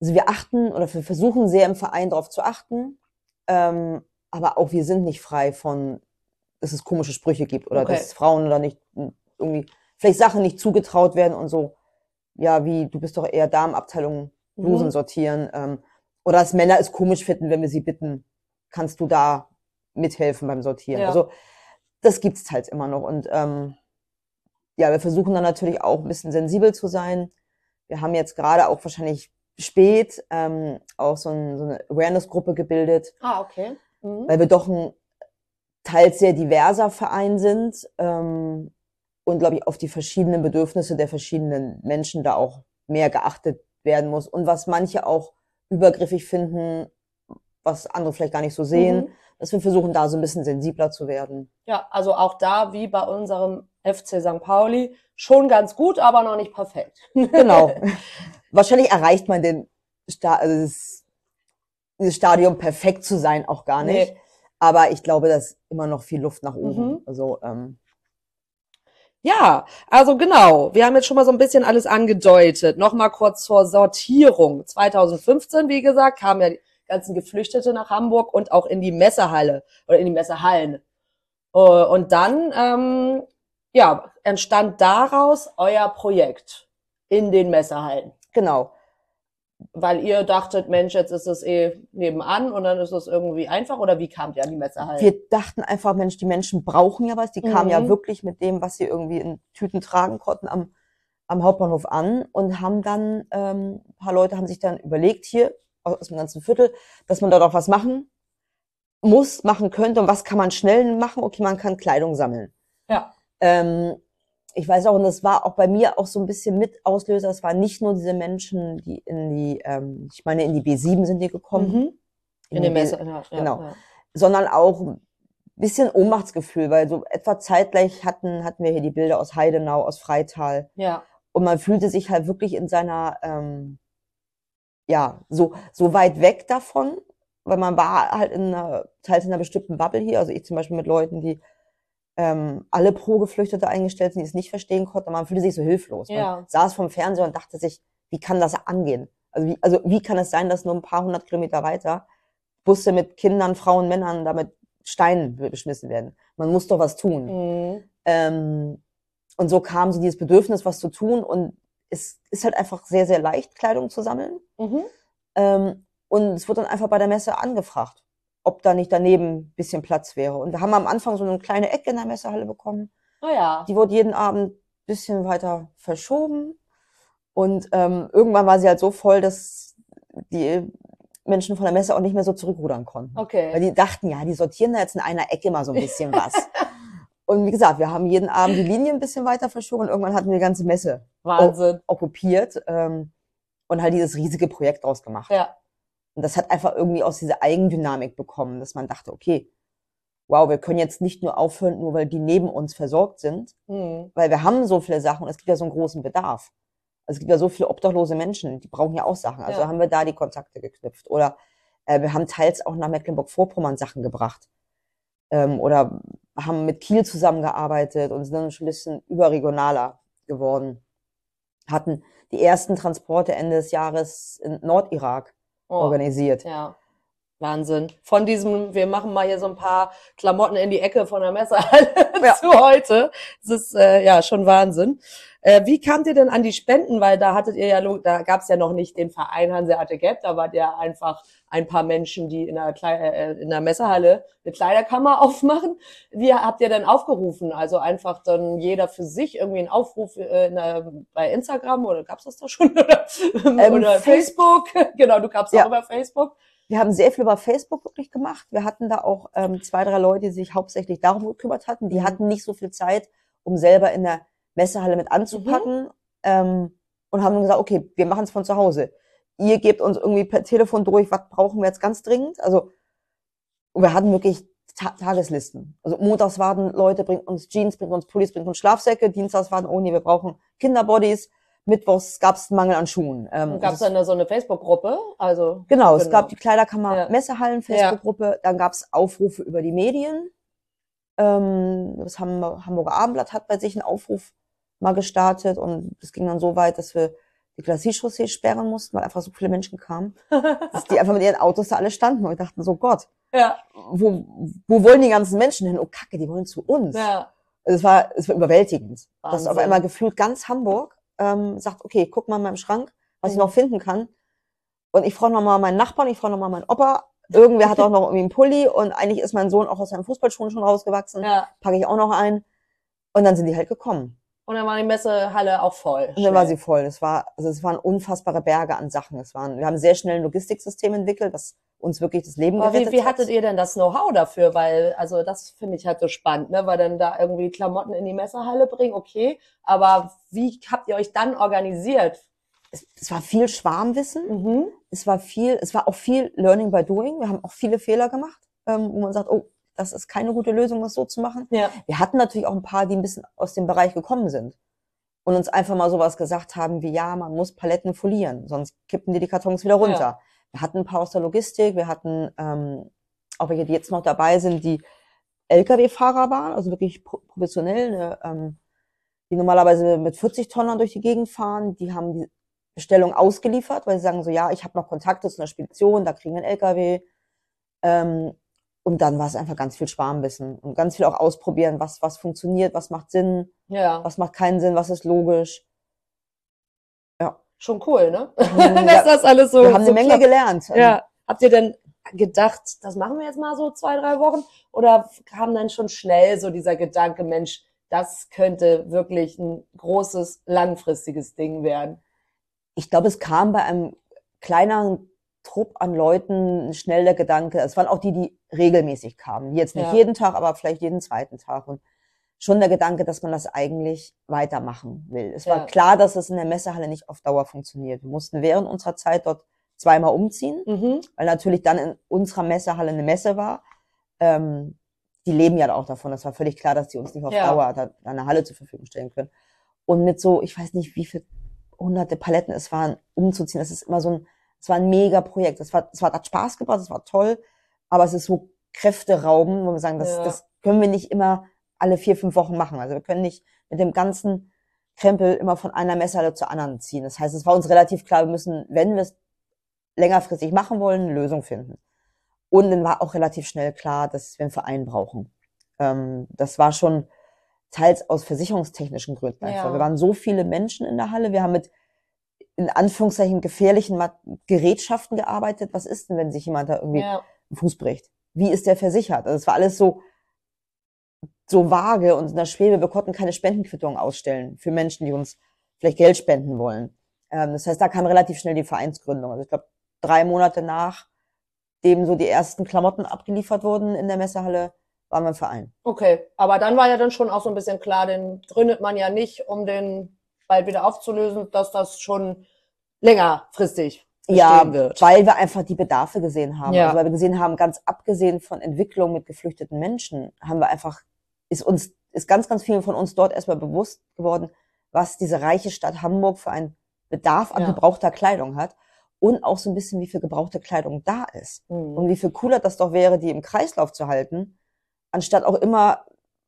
also wir achten oder wir versuchen sehr im Verein darauf zu achten, ähm, aber auch wir sind nicht frei von, dass es komische Sprüche gibt oder Okay. dass Frauen oder nicht irgendwie vielleicht Sachen nicht zugetraut werden und so. Ja, wie du bist doch eher Damenabteilung Blusen Mhm. sortieren. Ähm, oder dass Männer es komisch finden, wenn wir sie bitten, kannst du da mithelfen beim Sortieren. Ja. Also das gibt's halt immer noch. Und ähm, ja, wir versuchen dann natürlich auch ein bisschen sensibel zu sein. Wir haben jetzt gerade auch wahrscheinlich spät ähm, auch so, ein, so eine Awareness-Gruppe gebildet, Ah, okay. Mhm. weil wir doch ein teils sehr diverser Verein sind ähm, und, glaube ich, auf die verschiedenen Bedürfnisse der verschiedenen Menschen da auch mehr geachtet werden muss. Und was manche auch übergriffig finden, was andere vielleicht gar nicht so sehen, Mhm. dass wir versuchen, da so ein bisschen sensibler zu werden. Ja, also auch da, wie bei unserem FC St. Pauli, schon ganz gut, aber noch nicht perfekt. Genau. Wahrscheinlich erreicht man den Sta also das, dieses Stadium perfekt zu sein auch gar nicht. Nee. Aber ich glaube, da ist immer noch viel Luft nach oben. Mhm. Also ähm, Ja, also genau. Wir haben jetzt schon mal so ein bisschen alles angedeutet. Nochmal kurz zur Sortierung. 2015, wie gesagt, kamen ja die ganzen Geflüchtete nach Hamburg und auch in die Messehalle oder in die Messehallen. Äh, Und dann, ähm, ja, entstand daraus euer Projekt in den Messehallen. genau. Weil ihr dachtet, Mensch, jetzt ist es eh nebenan und dann ist es irgendwie einfach oder wie kamt ihr an die Messehallen? Wir dachten einfach, Mensch, die Menschen brauchen ja was. Die kamen Mhm. ja wirklich mit dem, was sie irgendwie in Tüten tragen konnten, am, am Hauptbahnhof an und haben dann, ähm, ein paar Leute haben sich dann überlegt, hier aus dem ganzen Viertel, dass man dort auch was machen muss, machen könnte. Und was kann man schnell machen? Okay, man kann Kleidung sammeln. Ja. Ähm, ich weiß auch, und das war auch bei mir auch so ein bisschen mit Auslöser. Es waren nicht nur diese Menschen, die in die, ähm, ich meine, in die B7 sind die gekommen. Mhm. In den die Messe, ja, genau. Ja. sondern auch ein bisschen Ohnmachtsgefühl, weil so etwa zeitgleich hatten, hatten wir hier die Bilder aus Heidenau, aus Freital. ja. Und man fühlte sich halt wirklich in seiner, ähm, ja, so, so weit weg davon, weil man war halt in einer, teils in einer bestimmten Bubble hier. Also ich zum Beispiel mit Leuten, die ähm, alle pro Geflüchtete eingestellt sind, die es nicht verstehen konnten. Man fühlte sich so hilflos. Ja. Man saß vom Fernseher und dachte sich, wie kann das angehen? Also wie, also wie kann es sein, dass nur ein paar hundert Kilometer weiter Busse mit Kindern, Frauen, Männern damit Steinen be- beschmissen werden? Man muss doch was tun. Mhm. Ähm, und so kam so dieses Bedürfnis, was zu tun. Und es ist halt einfach sehr, sehr leicht, Kleidung zu sammeln. Mhm. Ähm, und es wird dann einfach bei der Messe angefragt, ob da nicht daneben ein bisschen Platz wäre. Und wir haben am Anfang so eine kleine Ecke in der Messehalle bekommen. Oh ja. Die wurde jeden Abend ein bisschen weiter verschoben. Und ähm, irgendwann war sie halt so voll, dass die Menschen von der Messe auch nicht mehr so zurückrudern konnten. Weil Okay. die dachten, ja, die sortieren da jetzt in einer Ecke mal so ein bisschen was. Und wie gesagt, wir haben jeden Abend die Linie ein bisschen weiter verschoben und irgendwann hatten wir die ganze Messe Wahnsinn. okkupiert ähm, und halt dieses riesige Projekt draus gemacht. Ja. Und das hat einfach irgendwie aus dieser Eigendynamik bekommen, dass man dachte, okay, wow, wir können jetzt nicht nur aufhören, nur weil die neben uns versorgt sind, Mhm. weil wir haben so viele Sachen und es gibt ja so einen großen Bedarf. Also es gibt ja so viele obdachlose Menschen, die brauchen ja auch Sachen. Also Ja. haben wir da die Kontakte geknüpft. Oder äh, wir haben teils auch nach Mecklenburg-Vorpommern Sachen gebracht. Ähm, oder haben mit Kiel zusammengearbeitet und sind dann schon ein bisschen überregionaler geworden. Hatten die ersten Transporte Ende des Jahres in Nordirak Oh. organisiert. Ja. Wahnsinn. Von diesem, wir machen mal hier so ein paar Klamotten in die Ecke von der Messehalle Ja. zu heute. Das ist äh, ja schon Wahnsinn. Äh, wie kamt ihr denn an die Spenden? Weil da hattet ihr ja, da gab es ja noch nicht den Verein Hanseate Gap, da wart ihr einfach ein paar Menschen, die in der, Klei äh, in der Messehalle eine Kleiderkammer aufmachen. Wie habt ihr denn aufgerufen? Also einfach dann jeder für sich irgendwie einen Aufruf äh, in der, bei Instagram oder gab's das da schon? Oder, oder Face- Facebook? genau, du gab's Ja. auch über Facebook. Wir haben sehr viel über Facebook wirklich gemacht. Wir hatten da auch ähm, zwei, drei Leute, die sich hauptsächlich darum gekümmert hatten. Die Mhm. hatten nicht so viel Zeit, um selber in der Messehalle mit anzupacken. Ähm, und haben gesagt, okay, wir machen es von zu Hause. Ihr gebt uns irgendwie per Telefon durch, was brauchen wir jetzt ganz dringend. Also wir hatten wirklich Ta Tageslisten. Also montags warten Leute, bringt uns Jeans, bringt uns Pullis, bringt uns Schlafsäcke. Dienstags warten, oh nee, wir brauchen Kinderbodies. Mittwochs gab es Mangel an Schuhen. Ähm, gab es dann so eine Facebook-Gruppe? Also genau, genau, es gab die Kleiderkammer ja. Messehallen Facebook-Gruppe. Ja. Dann gab es Aufrufe über die Medien. Ähm, das Hamburger Abendblatt hat bei sich einen Aufruf mal gestartet und es ging dann so weit, dass wir Glacis-Chaussee sperren mussten, weil einfach so viele Menschen kamen, dass die einfach mit ihren Autos da alle standen und dachten so, Gott, ja. wo, wo wollen die ganzen Menschen hin? Oh Kacke, die wollen zu uns. Ja. Also es war, es war überwältigend. Wahnsinn. Dass auf einmal gefühlt ganz Hamburg ähm, sagt, okay, guck mal in meinem Schrank, was mhm. ich noch finden kann. Und ich frage nochmal meinen Nachbarn, ich frage nochmal meinen Opa. Irgendwer hat auch noch irgendwie einen Pulli und eigentlich ist mein Sohn auch aus seinen Fußballschuhen schon rausgewachsen. Ja. Packe ich auch noch ein. Und dann sind die halt gekommen. Und dann war die Messehalle auch voll. Und dann war sie voll. Es war, also es waren unfassbare Berge an Sachen. Es waren, wir haben sehr schnell ein Logistiksystem entwickelt, das uns wirklich das Leben Aber gerettet wie, wie hattet ihr denn das Know-how dafür? Weil, also das finde ich halt so spannend, ne? Weil dann da irgendwie Klamotten in die Messehalle bringen, okay. Aber wie habt ihr euch dann organisiert? Es, es war viel Schwarmwissen. Mhm. Es war viel, es war auch viel Learning by Doing. Wir haben auch viele Fehler gemacht, ähm, wo man sagt, oh, das ist keine gute Lösung, das so zu machen. Ja. Wir hatten natürlich auch ein paar, die ein bisschen aus dem Bereich gekommen sind und uns einfach mal sowas gesagt haben wie, ja, man muss Paletten folieren, sonst kippen die die Kartons wieder runter. Ja. Wir hatten ein paar aus der Logistik, wir hatten ähm, auch welche, die jetzt noch dabei sind, die Lkw-Fahrer waren, also wirklich professionell, ne, ähm, die normalerweise mit 40 Tonnen durch die Gegend fahren, die haben die Bestellung ausgeliefert, weil sie sagen so, ja, ich habe noch Kontakte zu einer Spedition, da kriegen wir einen LKW. Ähm, und dann war es einfach ganz viel Schwarmwissen und ganz viel auch ausprobieren, was, was funktioniert, was macht Sinn, ja. was macht keinen Sinn, was ist logisch. Ja. Schon cool, ne? Mhm, ja. das alles so. Wir haben so eine Menge klappt. gelernt. Ja. Habt ihr denn gedacht, das machen wir jetzt mal so zwei, drei Wochen? Oder kam dann schon schnell so dieser Gedanke, Mensch, das könnte wirklich ein großes, langfristiges Ding werden? Ich glaube, es kam bei einem kleineren Trupp an Leuten schnell der Gedanke, es waren auch die, die regelmäßig kamen, jetzt nicht ja. jeden Tag, aber vielleicht jeden zweiten Tag und schon der Gedanke, dass man das eigentlich weitermachen will. Es ja. war klar, dass es in der Messehalle nicht auf Dauer funktioniert. Wir mussten während unserer Zeit dort zweimal umziehen, mhm. weil natürlich dann in unserer Messehalle eine Messe war. Ähm, die leben ja auch davon. Das war völlig klar, dass die uns nicht auf ja. Dauer da eine Halle zur Verfügung stellen können. Und mit so, ich weiß nicht, wie viele hunderte Paletten es waren, umzuziehen, das ist immer so ein es war ein mega Projekt. Es war, es war, hat Spaß gebracht, es war toll, aber es ist so Kräfterauben, wo wir sagen, das, ja. das können wir nicht immer alle vier, fünf Wochen machen. Also wir können nicht mit dem ganzen Krempel immer von einer Messerhalle zur anderen ziehen. Das heißt, es war uns relativ klar, wir müssen, wenn wir es längerfristig machen wollen, eine Lösung finden. Und dann war auch relativ schnell klar, dass wir einen Verein brauchen. Ähm, das war schon teils aus versicherungstechnischen Gründen einfach. Ja. Wir waren so viele Menschen in der Halle. Wir haben mit in Anführungszeichen gefährlichen Gerätschaften gearbeitet. Was ist denn, wenn sich jemand da irgendwie ja. einen Fuß bricht? Wie ist der versichert? Also es war alles so, so vage und in der Schwebe. Wir konnten keine Spendenquittung ausstellen für Menschen, die uns vielleicht Geld spenden wollen. Ähm, das heißt, da kam relativ schnell die Vereinsgründung. Also ich glaube, drei Monate nach dem so die ersten Klamotten abgeliefert wurden in der Messehalle, waren wir im Verein. Okay, aber dann war ja dann schon auch so ein bisschen klar, den gründet man ja nicht, um den bald wieder aufzulösen, dass das schon längerfristig ja, wird. weil wir einfach die Bedarfe gesehen haben. Ja. Also weil wir gesehen haben, ganz abgesehen von Entwicklung mit geflüchteten Menschen, haben wir einfach, ist uns, ist ganz, ganz vielen von uns dort erstmal bewusst geworden, was diese reiche Stadt Hamburg für einen Bedarf an ja. gebrauchter Kleidung hat und auch so ein bisschen, wie viel gebrauchte Kleidung da ist. Mhm. Und wie viel cooler das doch wäre, die im Kreislauf zu halten, anstatt auch immer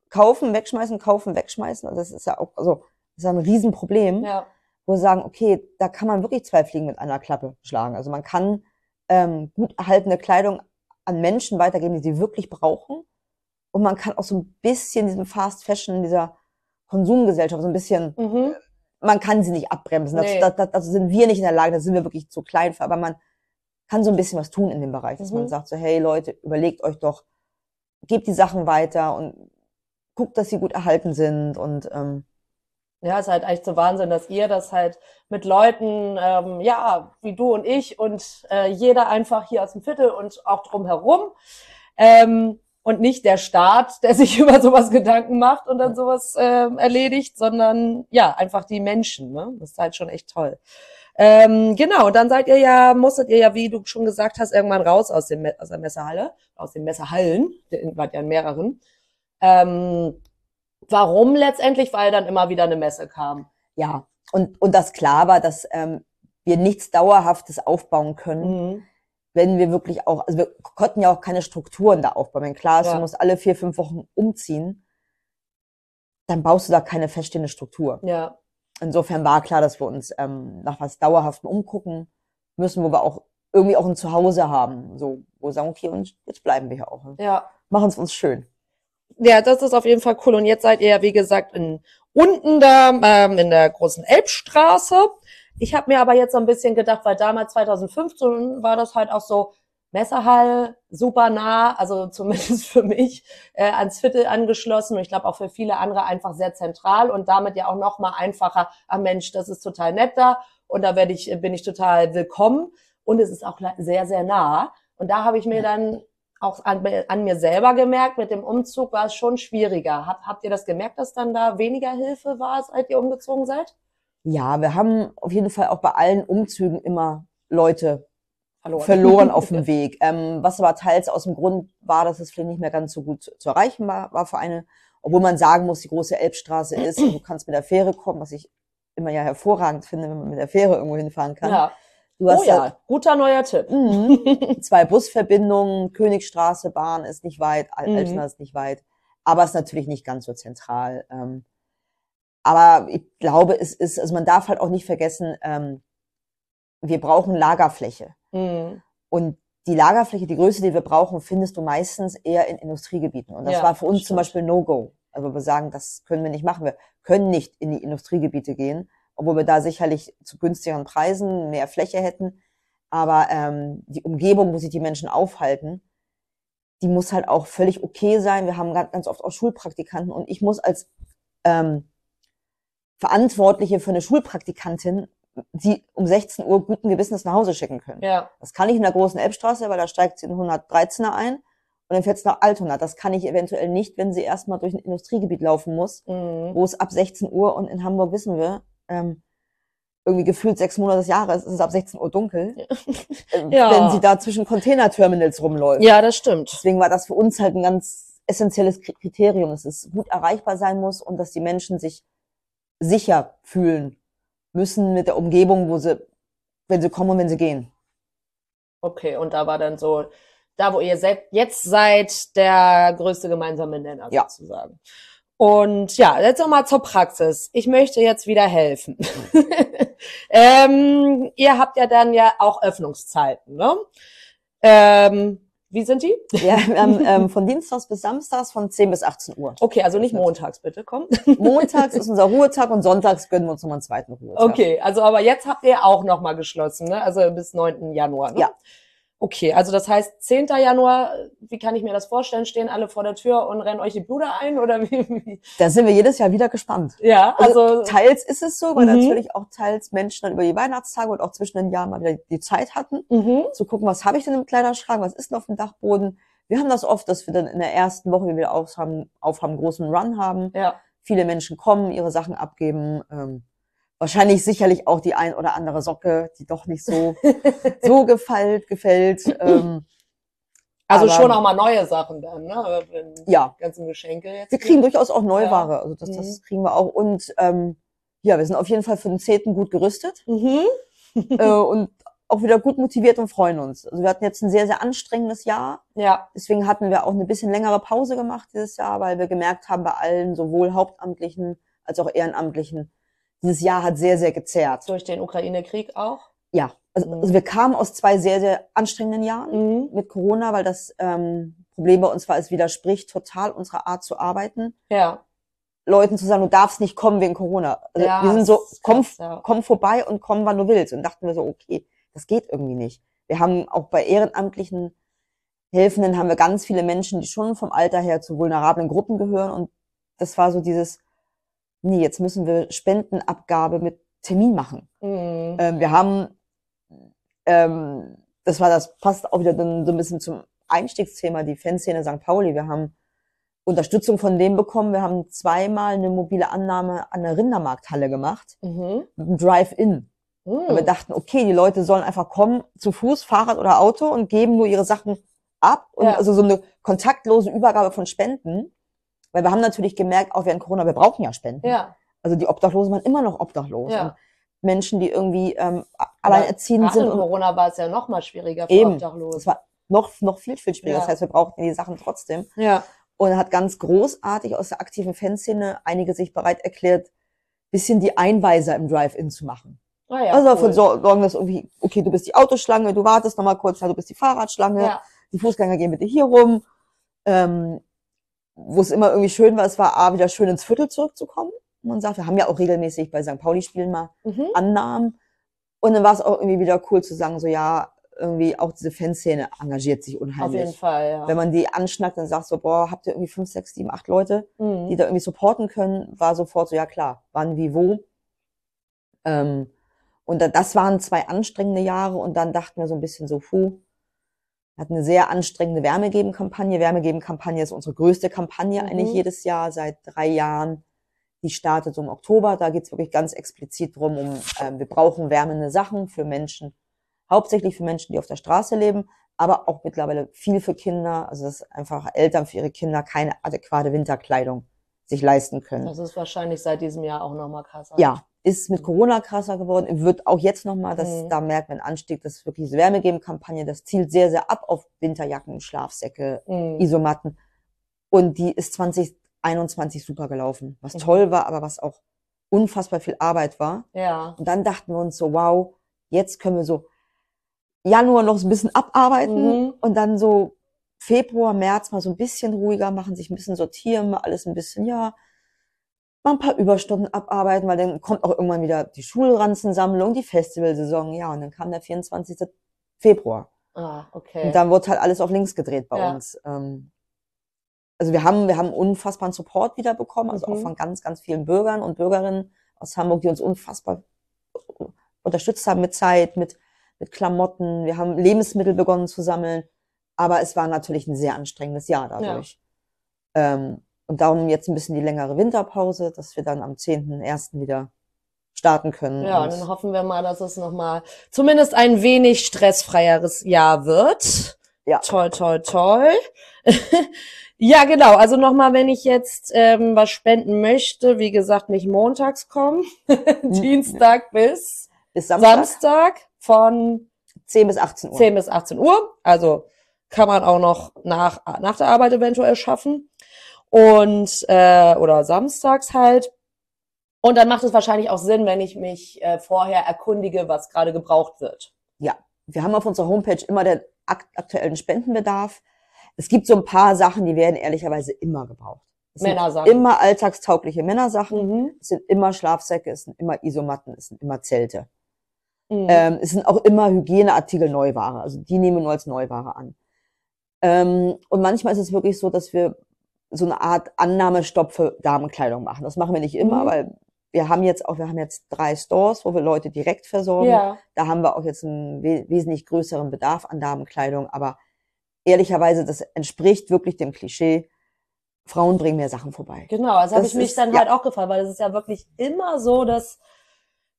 kaufen, wegschmeißen, kaufen, wegschmeißen. Also das ist ja auch, also das ist ein Riesenproblem, ja. Wo wir sagen, okay, da kann man wirklich zwei Fliegen mit einer Klappe schlagen. Also man kann ähm, gut erhaltene Kleidung an Menschen weitergeben, die sie wirklich brauchen. Und man kann auch so ein bisschen diesem Fast Fashion, dieser Konsumgesellschaft, so ein bisschen, mhm. man kann sie nicht abbremsen. Nee. Das, das, das, sind wir nicht in der Lage, da sind wir wirklich zu klein für. Aber man kann so ein bisschen was tun in dem Bereich, dass mhm. man sagt so, hey Leute, überlegt euch doch, gebt die Sachen weiter und guckt, dass sie gut erhalten sind und ähm, ja, ist halt echt so Wahnsinn, dass ihr das halt mit Leuten, ähm, ja, wie du und ich und äh, jeder einfach hier aus dem Viertel und auch drumherum ähm, und nicht der Staat, der sich über sowas Gedanken macht und dann sowas ähm, erledigt, sondern ja, einfach die Menschen. Ne? Das ist halt schon echt toll. Ähm, genau, und dann seid ihr ja, musstet ihr ja, wie du schon gesagt hast, irgendwann raus aus, dem, aus der Messerhalle, aus den Messerhallen, wart ja in mehreren. Ähm, Warum letztendlich? Weil dann immer wieder eine Messe kam. Ja, und, und das klar war, dass ähm, wir nichts Dauerhaftes aufbauen können, Mhm. wenn wir wirklich auch, also wir konnten ja auch keine Strukturen da aufbauen. Wenn klar ist, Ja. du musst alle vier, fünf Wochen umziehen, dann baust du da keine feststehende Struktur. Ja. Insofern war klar, dass wir uns ähm, nach was Dauerhaftem umgucken müssen, wo wir auch irgendwie auch ein Zuhause haben. So, wo wir sagen, okay, und jetzt bleiben wir hier auch. Ja. Machen es uns schön. Ja, das ist auf jeden Fall cool. Und jetzt seid ihr ja, wie gesagt, in, unten da ähm, in der großen Elbstraße. Ich habe mir aber jetzt so ein bisschen gedacht, weil damals 2015 war das halt auch so Messerhall, super nah, also zumindest für mich, äh, ans Viertel angeschlossen. Und ich glaube auch für viele andere einfach sehr zentral und damit ja auch noch mal einfacher. Ah Mensch, das ist total nett da und da werde ich, bin ich total willkommen. Und es ist auch sehr, sehr nah. Und da habe ich mir dann auch an, an mir selber gemerkt, mit dem Umzug war es schon schwieriger. Habt, habt ihr das gemerkt, dass dann da weniger Hilfe war, als ihr umgezogen seid? Ja, wir haben auf jeden Fall auch bei allen Umzügen immer Leute Verloren. verloren auf dem Weg. Ähm, was aber teils aus dem Grund war, dass es vielleicht nicht mehr ganz so gut zu, erreichen war, war für eine, obwohl man sagen muss, die große Elbstraße ist, und du kannst mit der Fähre kommen, was ich immer ja hervorragend finde, wenn man mit der Fähre irgendwo hinfahren kann. Ja. Du hast Oh ja, guter neuer Tipp. Mhm. Zwei Busverbindungen, Königstraße, Bahn ist nicht weit, Al- Mhm. Ist nicht weit, aber ist natürlich nicht ganz so zentral. Ähm, aber ich glaube, es ist, also man darf halt auch nicht vergessen, ähm, wir brauchen Lagerfläche. Mhm. Und die Lagerfläche, die Größe, die wir brauchen, findest du meistens eher in Industriegebieten. Und das Ja, war für uns stimmt. zum Beispiel No-Go. Also wir sagen, das können wir nicht machen. Wir können nicht in die Industriegebiete gehen, obwohl wir da sicherlich zu günstigeren Preisen mehr Fläche hätten. Aber ähm, die Umgebung, wo sich die Menschen aufhalten, die muss halt auch völlig okay sein. Wir haben ganz, ganz oft auch Schulpraktikanten und ich muss als ähm, Verantwortliche für eine Schulpraktikantin sie um 16 Uhr guten Gewissens nach Hause schicken können. Ja. Das kann ich in der großen Elbstraße, weil da steigt sie in 113er ein und dann fährt sie nach Altona. Das kann ich eventuell nicht, wenn sie erstmal durch ein Industriegebiet laufen muss, Mhm. wo es ab 16 Uhr und in Hamburg wissen wir, ähm, irgendwie gefühlt sechs Monate des Jahres ist es ab 16 Uhr dunkel, äh, Ja. wenn sie da zwischen Containerterminals rumläuft. Ja, das stimmt. Deswegen war das für uns halt ein ganz essentielles Kri- Kriterium, dass es gut erreichbar sein muss und dass die Menschen sich sicher fühlen müssen mit der Umgebung, wo sie, wenn sie kommen und wenn sie gehen. Okay, und da war dann so, da wo ihr jetzt seid, der größte gemeinsame Nenner Ja. sozusagen. Und ja, jetzt nochmal zur Praxis. Ich möchte jetzt wieder helfen. ähm, ihr habt ja dann ja auch Öffnungszeiten, ne? Ähm, wie sind die? Ja, ähm, von Dienstags bis Samstags von 10 bis 18 Uhr. Okay, also nicht montags, bitte, komm. Montags ist unser Ruhetag und sonntags gönnen wir uns nochmal einen zweiten Ruhetag. Okay, also aber jetzt habt ihr auch nochmal geschlossen, ne? Also bis 9. Januar, ne? Ja. Okay, also das heißt, 10. Januar, wie kann ich mir das vorstellen? Stehen alle vor der Tür und rennen euch die Bude ein oder wie? wie? Da sind wir jedes Jahr wieder gespannt. Ja, Also, also, teils ist es so, weil Mhm. natürlich auch teils Menschen dann über die Weihnachtstage und auch zwischen den Jahren mal wieder die Zeit hatten, mhm. zu gucken, was habe ich denn im Kleiderschrank, was ist denn auf dem Dachboden. Wir haben das oft, dass wir dann in der ersten Woche, wie wir aufhaben, aufhaben, großen Run haben. ja, Viele Menschen kommen, ihre Sachen abgeben. Ähm, wahrscheinlich sicherlich auch die ein oder andere Socke, die doch nicht so, so gefällt, gefällt. Ähm, also aber- schon auch mal neue Sachen dann, ne? Wenn ja, ganzen Geschenke jetzt. wir kriegen durchaus auch Ja. Neuware. Also das, das kriegen wir auch. Und ähm, ja, wir sind auf jeden Fall für den Zehnten gut gerüstet. Mhm. äh, und auch wieder gut motiviert und freuen uns. Also wir hatten jetzt ein sehr, sehr anstrengendes Jahr. Ja, Deswegen hatten wir auch eine bisschen längere Pause gemacht dieses Jahr, weil wir gemerkt haben, bei allen, sowohl Hauptamtlichen als auch Ehrenamtlichen, dieses Jahr hat sehr, sehr gezerrt. durch den Ukraine-Krieg auch. Ja, also, Mhm. also wir kamen aus zwei sehr, sehr anstrengenden Jahren Mhm. mit Corona, weil das ähm, Problem bei uns war, es widerspricht total unserer Art zu arbeiten. Ja. Leuten zu sagen, du darfst nicht kommen wegen Corona. Also ja, wir sind so, komm, krass, ja. komm vorbei und komm, wann du willst. Und dachten wir so, okay, das geht irgendwie nicht. Wir haben auch bei ehrenamtlichen Helfenden haben wir ganz viele Menschen, die schon vom Alter her zu vulnerablen Gruppen gehören. Und das war so dieses, nee, jetzt müssen wir Spendenabgabe mit Termin machen. Mhm. Ähm, wir haben, ähm, das war das, passt auch wieder dann so ein bisschen zum Einstiegsthema, die Fanszene St. Pauli. Wir haben Unterstützung von dem bekommen. Wir haben zweimal eine mobile Annahme an der Rindermarkthalle gemacht, Mhm. Drive-In. Mhm. Wir dachten, okay, die Leute sollen einfach kommen, zu Fuß, Fahrrad oder Auto und geben nur ihre Sachen ab. Und Ja. also so eine kontaktlose Übergabe von Spenden. Weil wir haben natürlich gemerkt, auch während Corona, wir brauchen ja Spenden. Ja. Also die Obdachlosen waren immer noch obdachlos. Ja. Menschen, die irgendwie ähm, alleinerziehend sind. in Und Corona war es ja noch mal schwieriger für Eben. Obdachlose. es war noch, noch viel, viel schwieriger. Ja. Das heißt, wir brauchten die Sachen trotzdem. Ja. Und hat ganz großartig aus der aktiven Fanszene einige sich bereit erklärt, bisschen die Einweiser im Drive-In zu machen. Ah, ja, also dafür cool. sor- sorgen, dass irgendwie, okay, du bist die Autoschlange, du wartest noch mal kurz, du bist die Fahrradschlange, Ja. die Fußgänger gehen bitte hier rum. Ähm, wo es immer irgendwie schön war, es war A, wieder schön ins Viertel zurückzukommen. Und man sagt, wir haben ja auch regelmäßig bei St. Pauli-Spielen mal Mhm. Annahmen. Und dann war es auch irgendwie wieder cool zu sagen, so ja, irgendwie auch diese Fanszene engagiert sich Auf jeden unheimlich. Fall, ja. Wenn man die anschnackt und sagt so, boah, habt ihr irgendwie fünf, sechs, sieben, acht Leute, Mhm. die da irgendwie supporten können, war sofort so, ja klar, wann, wie, wo. Ähm, und da, das waren zwei anstrengende Jahre und dann dachten wir so ein bisschen so, puh, hatten eine sehr anstrengende Wärmegeben-Kampagne. Wärmegeben-Kampagne ist unsere größte Kampagne Mhm. eigentlich jedes Jahr, seit drei Jahren. Die startet so im Oktober. Da geht's wirklich ganz explizit drum, um ähm, wir brauchen wärmende Sachen für Menschen, hauptsächlich für Menschen, die auf der Straße leben, aber auch mittlerweile viel für Kinder. Also dass einfach Eltern für ihre Kinder keine adäquate Winterkleidung sich leisten können. Das ist wahrscheinlich seit diesem Jahr auch noch mal krasser. Ja, ist mit Corona krasser geworden, wird auch jetzt nochmal, dass Mhm. da merkt man Anstieg, das ist wirklich diese Wärmegeben-Kampagne, das zielt sehr, sehr ab auf Winterjacken, Schlafsäcke, Mhm. Isomatten. Und die ist 2021 super gelaufen, was Mhm. toll war, aber was auch unfassbar viel Arbeit war. Ja. Und dann dachten wir uns so, wow, jetzt können wir so Januar noch so ein bisschen abarbeiten Mhm. und dann so Februar, März mal so ein bisschen ruhiger machen, sich ein bisschen sortieren, mal alles ein bisschen, ja, mal ein paar Überstunden abarbeiten, weil dann kommt auch irgendwann wieder die Schulranzensammlung, die Festivalsaison, ja, und dann kam der 24. Februar. Ah, okay. Und dann wurde halt alles auf links gedreht bei Ja. uns. Ähm, also wir haben, wir haben unfassbaren Support wieder bekommen, also auch Mhm. von ganz, ganz vielen Bürgern und Bürgerinnen aus Hamburg, die uns unfassbar unterstützt haben mit Zeit, mit, mit Klamotten. Wir haben Lebensmittel begonnen zu sammeln. Aber es war natürlich ein sehr anstrengendes Jahr dadurch. Ähm, und darum jetzt ein bisschen die längere Winterpause, dass wir dann am 10.01. wieder starten können. Ja, Und- dann hoffen wir mal, dass es nochmal zumindest ein wenig stressfreieres Jahr wird. Ja. Toll, toll, toll. ja, genau. Also nochmal, wenn ich jetzt ähm, was spenden möchte, wie gesagt, nicht montags kommen, Dienstag bis bis Samstag, Samstag von 10 bis 18 Uhr. 10 bis 18 Uhr. Also kann man auch noch nach, nach der Arbeit eventuell schaffen. Und, äh, oder samstags halt. Und dann macht es wahrscheinlich auch Sinn, wenn ich mich äh, vorher erkundige, was gerade gebraucht wird. Wir haben auf unserer Homepage immer den ak aktuellen Spendenbedarf. Es gibt so ein paar Sachen, die werden ehrlicherweise immer gebraucht. Es sind Männersachen. Immer alltagstaugliche Männersachen. Mhm. Es sind immer Schlafsäcke, es sind immer Isomatten, es sind immer Zelte. Mhm. Ähm, es sind auch immer Hygieneartikel Neuware. Also die nehmen wir nur als Neuware an. Ähm, und manchmal ist es wirklich so, dass wir so eine Art Annahmestopp für Damenkleidung machen. Das machen wir nicht immer, Mhm. weil wir haben jetzt auch, wir haben jetzt drei Stores, wo wir Leute direkt versorgen. ja. Da haben wir auch jetzt einen we wesentlich größeren Bedarf an Damenkleidung. Aber ehrlicherweise, das entspricht wirklich dem Klischee. Frauen bringen mehr Sachen vorbei. Genau, also habe ich mich dann ja. halt auch gefragt, weil es ist ja wirklich immer so, dass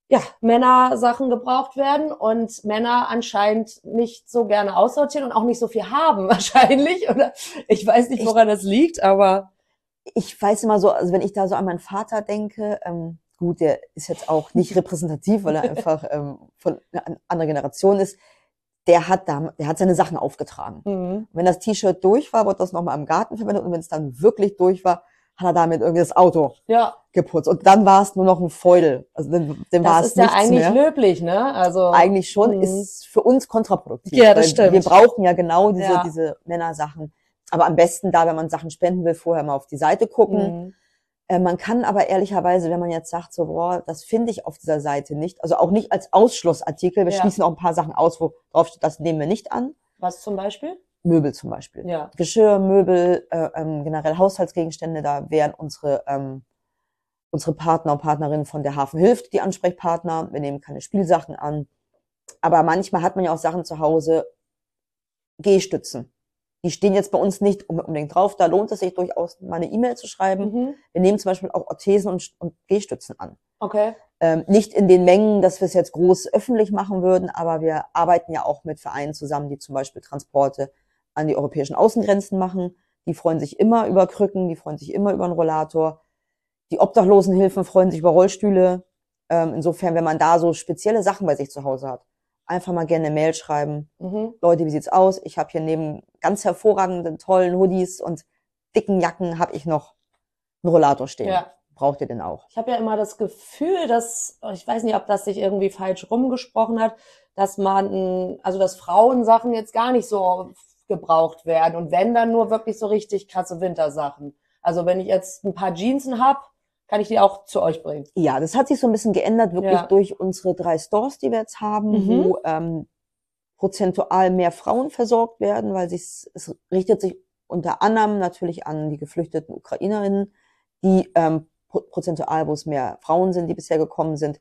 ja, Männer Sachen gebraucht werden und Männer anscheinend nicht so gerne aussortieren und auch nicht so viel haben wahrscheinlich. Oder ich weiß nicht, Ich- woran das liegt, aber ich weiß immer so, also wenn ich da so an meinen Vater denke, ähm, gut, der ist jetzt auch nicht repräsentativ, weil er einfach ähm, von einer anderen Generation ist. Der hat da, der hat seine Sachen aufgetragen. mhm. Wenn das T-Shirt durch war, wurde das nochmal im Garten verwendet und wenn es dann wirklich durch war, hat er damit irgendwie das Auto ja, geputzt. Und dann war es nur noch ein Feudel. Also dann, dann war das es ist ja nichts eigentlich mehr. löblich, ne? Also Eigentlich schon, Mhm. ist für uns kontraproduktiv. Ja, das stimmt. Wir brauchen ja genau diese, Ja. diese Männersachen. Aber am besten da, wenn man Sachen spenden will, vorher mal auf die Seite gucken. Mhm. Äh, man kann aber ehrlicherweise, wenn man jetzt sagt, so, boah, das finde ich auf dieser Seite nicht, also auch nicht als Ausschlussartikel, wir Ja. schließen auch ein paar Sachen aus, wo drauf steht, das nehmen wir nicht an. Was zum Beispiel? Möbel zum Beispiel. Ja. Geschirr, Möbel, äh, ähm, generell Haushaltsgegenstände, da wären unsere, ähm, unsere Partner und Partnerinnen von der Hafen hilft, die Ansprechpartner. Wir nehmen keine Spielsachen an. Aber manchmal hat man ja auch Sachen zu Hause, Gehstützen. Die stehen jetzt bei uns nicht unbedingt drauf. Da lohnt es sich durchaus, mal eine E-Mail zu schreiben. Mhm. Wir nehmen zum Beispiel auch Orthesen und, und Gehstützen an. Okay. Ähm, nicht in den Mengen, dass wir es jetzt groß öffentlich machen würden, aber wir arbeiten ja auch mit Vereinen zusammen, die zum Beispiel Transporte an die europäischen Außengrenzen machen. Die freuen sich immer über Krücken, die freuen sich immer über einen Rollator. die Obdachlosenhilfen freuen sich über Rollstühle. Ähm, insofern, wenn man da so spezielle Sachen bei sich zu Hause hat, einfach mal gerne eine Mail schreiben. Mhm. Leute, wie sieht's aus? Ich habe hier neben ganz hervorragenden, tollen Hoodies und dicken Jacken habe ich noch einen Rollator stehen. Ja. Braucht ihr den auch? Ich habe ja immer das Gefühl, dass, ich weiß nicht, ob das sich irgendwie falsch rumgesprochen hat, dass man, also dass Frauensachen jetzt gar nicht so gebraucht werden und wenn dann nur wirklich so richtig krasse Wintersachen. Also wenn ich jetzt ein paar Jeansen hab, kann ich die auch zu euch bringen. Ja, das hat sich so ein bisschen geändert, wirklich Ja. durch unsere drei Stores, die wir jetzt haben, Mhm. wo ähm, prozentual mehr Frauen versorgt werden, weil sich, es richtet sich unter anderem natürlich an die geflüchteten Ukrainerinnen, die ähm, pro- prozentual, wo es mehr Frauen sind, die bisher gekommen sind.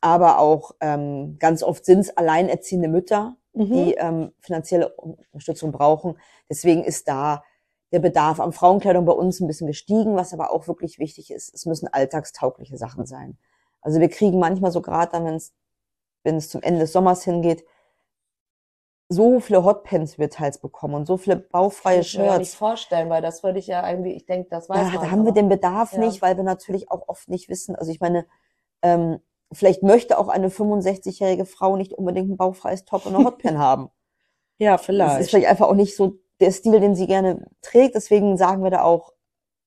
Aber auch ähm, ganz oft sind es alleinerziehende Mütter, Mhm. die ähm, finanzielle Unterstützung brauchen. Deswegen ist da der Bedarf an Frauenkleidung bei uns ein bisschen gestiegen, was aber auch wirklich wichtig ist. Es müssen alltagstaugliche Sachen sein. Also wir kriegen manchmal so gerade dann, wenn es zum Ende des Sommers hingeht, so viele Hotpants wir teils bekommen und so viele baufreie Kann ich mir ja nicht Shirts. vorstellen, weil das würde ich ja irgendwie, ich denke, das weiß Da, man. da haben wir aber- den Bedarf Ja. nicht, weil wir natürlich auch oft nicht wissen. Also ich meine, ähm, vielleicht möchte auch eine 65-jährige Frau nicht unbedingt ein baufreies Top und eine Hotpan haben. Ja, Das ist vielleicht. vielleicht einfach auch nicht so der Stil, den sie gerne trägt. Deswegen sagen wir da auch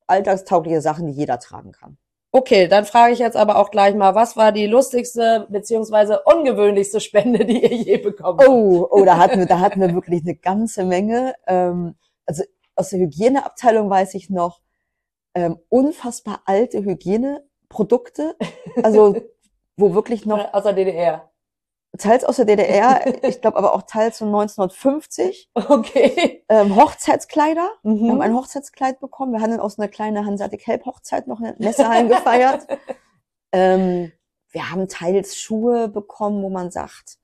alltagstaugliche Sachen, die jeder tragen kann. Okay, dann frage ich jetzt aber auch gleich mal, was war die lustigste beziehungsweise ungewöhnlichste Spende, die ihr je bekommen habt? Oh, oh, da hatten wir, da hatten wir wirklich eine ganze Menge. Ähm, also aus der Hygieneabteilung weiß ich noch ähm, unfassbar alte Hygieneprodukte, also wo wirklich noch Aus der DDR. teils aus der DDR, ich glaube aber auch teils von 1950 Okay. ähm, Hochzeitskleider. Wir haben Mhm. ein Hochzeitskleid bekommen. Wir hatten aus einer kleinen Hanseatic Help Hochzeit noch eine Messehallen gefeiert. Ähm, wir haben teils Schuhe bekommen, wo man sagt,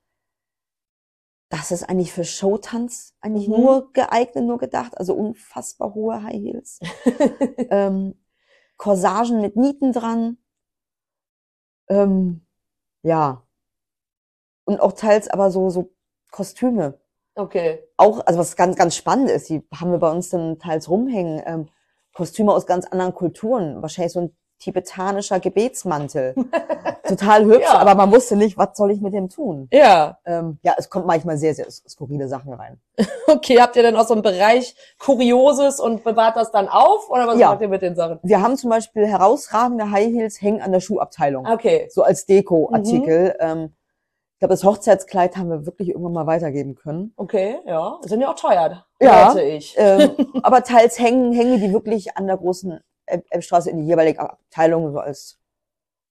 das ist eigentlich für Showtanz eigentlich Mhm. nur geeignet, nur gedacht. Also unfassbar hohe High Heels. ähm, Corsagen mit Nieten dran. Ähm, ja. Und auch teils aber so, so Kostüme Okay. auch, also was ganz, ganz spannend ist, die haben wir bei uns dann teils rumhängen, ähm, Kostüme aus ganz anderen Kulturen, wahrscheinlich so ein tibetanischer Gebetsmantel. Total hübsch, Ja. aber man wusste nicht, was soll ich mit dem tun? Ja. Ähm, ja, es kommt manchmal sehr, sehr skurrile Sachen rein. Okay, habt ihr denn auch so einen Bereich Kurioses und bewahrt das dann auf? Oder was Ja. macht ihr mit den Sachen? Wir haben zum Beispiel herausragende High Heels hängen an der Schuhabteilung. Okay. So als Deko-Artikel. Ähm, ich glaube, das Hochzeitskleid haben wir wirklich irgendwann mal weitergeben können. Okay, ja. Sind ja auch teuer. Ja. ich. Ähm, aber teils hängen, hängen die wirklich an der großen Elbstraße in die jeweilige Abteilung, so als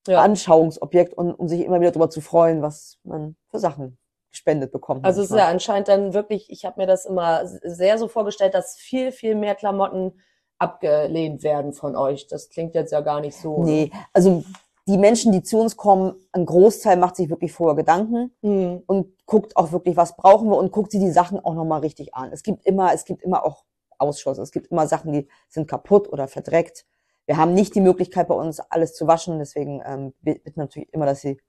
Ja. Anschauungsobjekt und um sich immer wieder darüber zu freuen, was man für Sachen gespendet bekommt. Also es ist ja anscheinend dann wirklich, ich habe mir das immer sehr so vorgestellt, dass viel, viel mehr Klamotten abgelehnt werden von euch. Das klingt jetzt ja gar nicht so. ne? Nee, also die Menschen, die zu uns kommen, ein Großteil macht sich wirklich vorher Gedanken Hm. und guckt auch wirklich, was brauchen wir und guckt sich die Sachen auch nochmal richtig an. Es gibt immer, es gibt immer auch Ausschuss. Es gibt immer Sachen, die sind kaputt oder verdreckt. Wir haben nicht die Möglichkeit bei uns alles zu waschen, deswegen ähm, bitten wir natürlich immer, dass die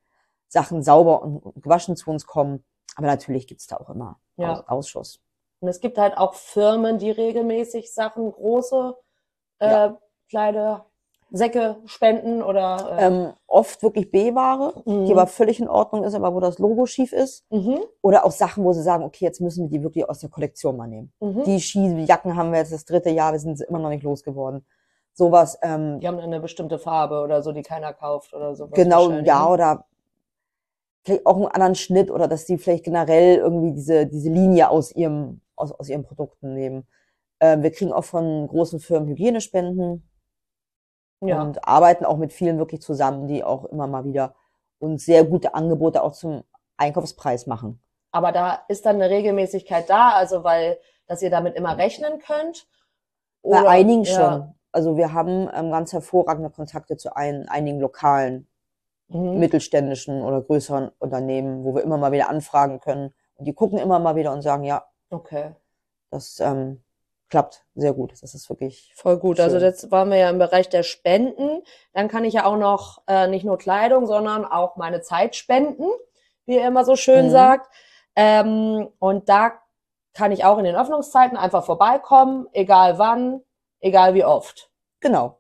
Sachen sauber und, und gewaschen zu uns kommen. Aber natürlich gibt's da auch immer Ja. Aus Ausschuss. Und es gibt halt auch Firmen, die regelmäßig Sachen, große äh, Ja. kleine Säcke spenden oder äh, Ähm, oft wirklich B-Ware, Mhm. die aber völlig in Ordnung ist, aber wo das Logo schief ist. mhm, Oder auch Sachen, wo sie sagen, okay, jetzt müssen wir die wirklich aus der Kollektion mal nehmen. mhm. Die Skijacken haben wir jetzt das dritte Jahr, wir sind sie immer noch nicht losgeworden. Sowas, ähm, Die haben eine bestimmte Farbe oder so, die keiner kauft oder sowas. genau, ja, oder vielleicht auch einen anderen Schnitt oder dass die vielleicht generell irgendwie diese, diese Linie aus ihrem, aus, aus ihren Produkten nehmen. Ähm, wir kriegen auch von großen Firmen Hygienespenden Ja. und arbeiten auch mit vielen wirklich zusammen, die auch immer mal wieder uns sehr gute Angebote auch zum Einkaufspreis machen. Aber da ist dann eine Regelmäßigkeit da, also weil, dass ihr damit immer rechnen könnt. Bei Oder- einigen ja. schon. Also wir haben ähm, ganz hervorragende Kontakte zu ein, einigen lokalen, Mhm. mittelständischen oder größeren Unternehmen, wo wir immer mal wieder anfragen können. Und die gucken immer mal wieder und sagen, ja, Okay. das ähm, klappt sehr gut. Das ist wirklich Voll gut. Also Schön. jetzt waren wir ja im Bereich der Spenden. Dann kann ich ja auch noch äh, nicht nur Kleidung, sondern auch meine Zeit spenden, wie ihr immer so schön Mhm. sagt. Ähm, und da kann ich auch in den Öffnungszeiten einfach vorbeikommen, egal wann, egal wie oft. genau.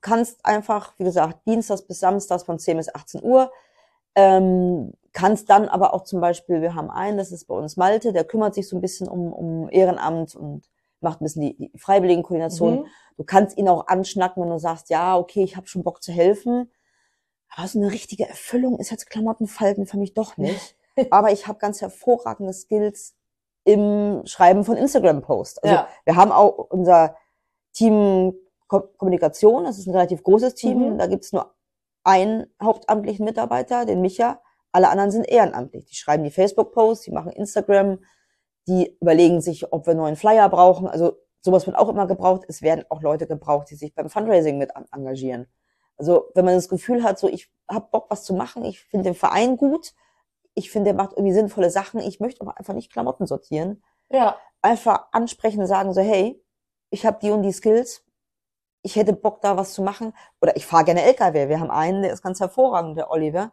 kannst einfach, wie gesagt, Dienstags bis Samstags von 10 bis 18 Uhr. Ähm, kannst dann aber auch zum Beispiel, wir haben einen, das ist bei uns Malte, der kümmert sich so ein bisschen um, um Ehrenamt und macht ein bisschen die, die Freiwilligenkoordination. Mhm. Du kannst ihn auch anschnacken, wenn du sagst, ja, okay, ich habe schon Bock zu helfen. Aber so eine richtige Erfüllung ist jetzt Klamottenfalten für mich doch nicht. aber ich habe ganz hervorragende Skills im Schreiben von Instagram-Posts. Also ja. wir haben auch unser Team Kommunikation, das ist ein relativ großes Team. Mhm. Da gibt's nur einen hauptamtlichen Mitarbeiter, den Micha. Alle anderen sind ehrenamtlich. Die schreiben die Facebook-Posts, die machen Instagram, die überlegen sich, ob wir einen neuen Flyer brauchen. Also sowas wird auch immer gebraucht. Es werden auch Leute gebraucht, die sich beim Fundraising mit engagieren. Also wenn man das Gefühl hat, so ich habe Bock, was zu machen, ich finde den Verein gut, ich finde, der macht irgendwie sinnvolle Sachen, ich möchte aber einfach nicht Klamotten sortieren. Ja. Einfach ansprechen sagen so, hey, ich habe die und die Skills, ich hätte Bock, da was zu machen. Oder ich fahre gerne LKW. Wir haben einen, der ist ganz hervorragend, der Oliver.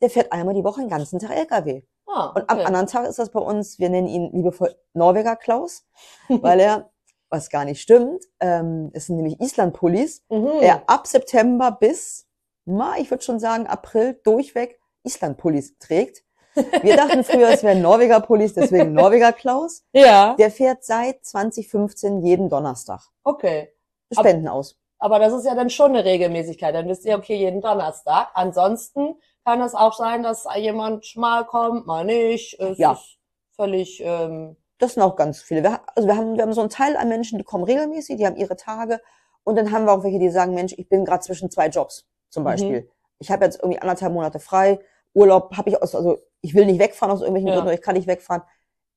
Der fährt einmal die Woche den ganzen Tag LKW. Ah, okay. Und am anderen Tag ist das bei uns, wir nennen ihn liebevoll Norweger Klaus, weil er, was gar nicht stimmt, ähm, es sind nämlich Island-Pullis, mhm. er ab September bis, na, ich würde schon sagen, April durchweg Island-Pullis trägt. Wir dachten früher, es wären Norweger-Pullis, deswegen Norweger Klaus. Ja. Der fährt seit 2015 jeden Donnerstag. Okay. Spenden aus. Aber das ist ja dann schon eine Regelmäßigkeit. Dann wisst ihr, okay, jeden Donnerstag. Ansonsten kann es auch sein, dass jemand mal kommt, mal nicht. Es ja. ist völlig. Ähm das sind auch ganz viele. Wir, also wir haben, wir haben so einen Teil an Menschen, die kommen regelmäßig, die haben ihre Tage. Und dann haben wir auch welche, die sagen, Mensch, ich bin gerade zwischen zwei Jobs, zum mhm. Beispiel. Mhm. Ich habe jetzt irgendwie anderthalb Monate frei. Urlaub habe ich aus, also ich will nicht wegfahren aus irgendwelchen ja. Gründen, ich kann nicht wegfahren.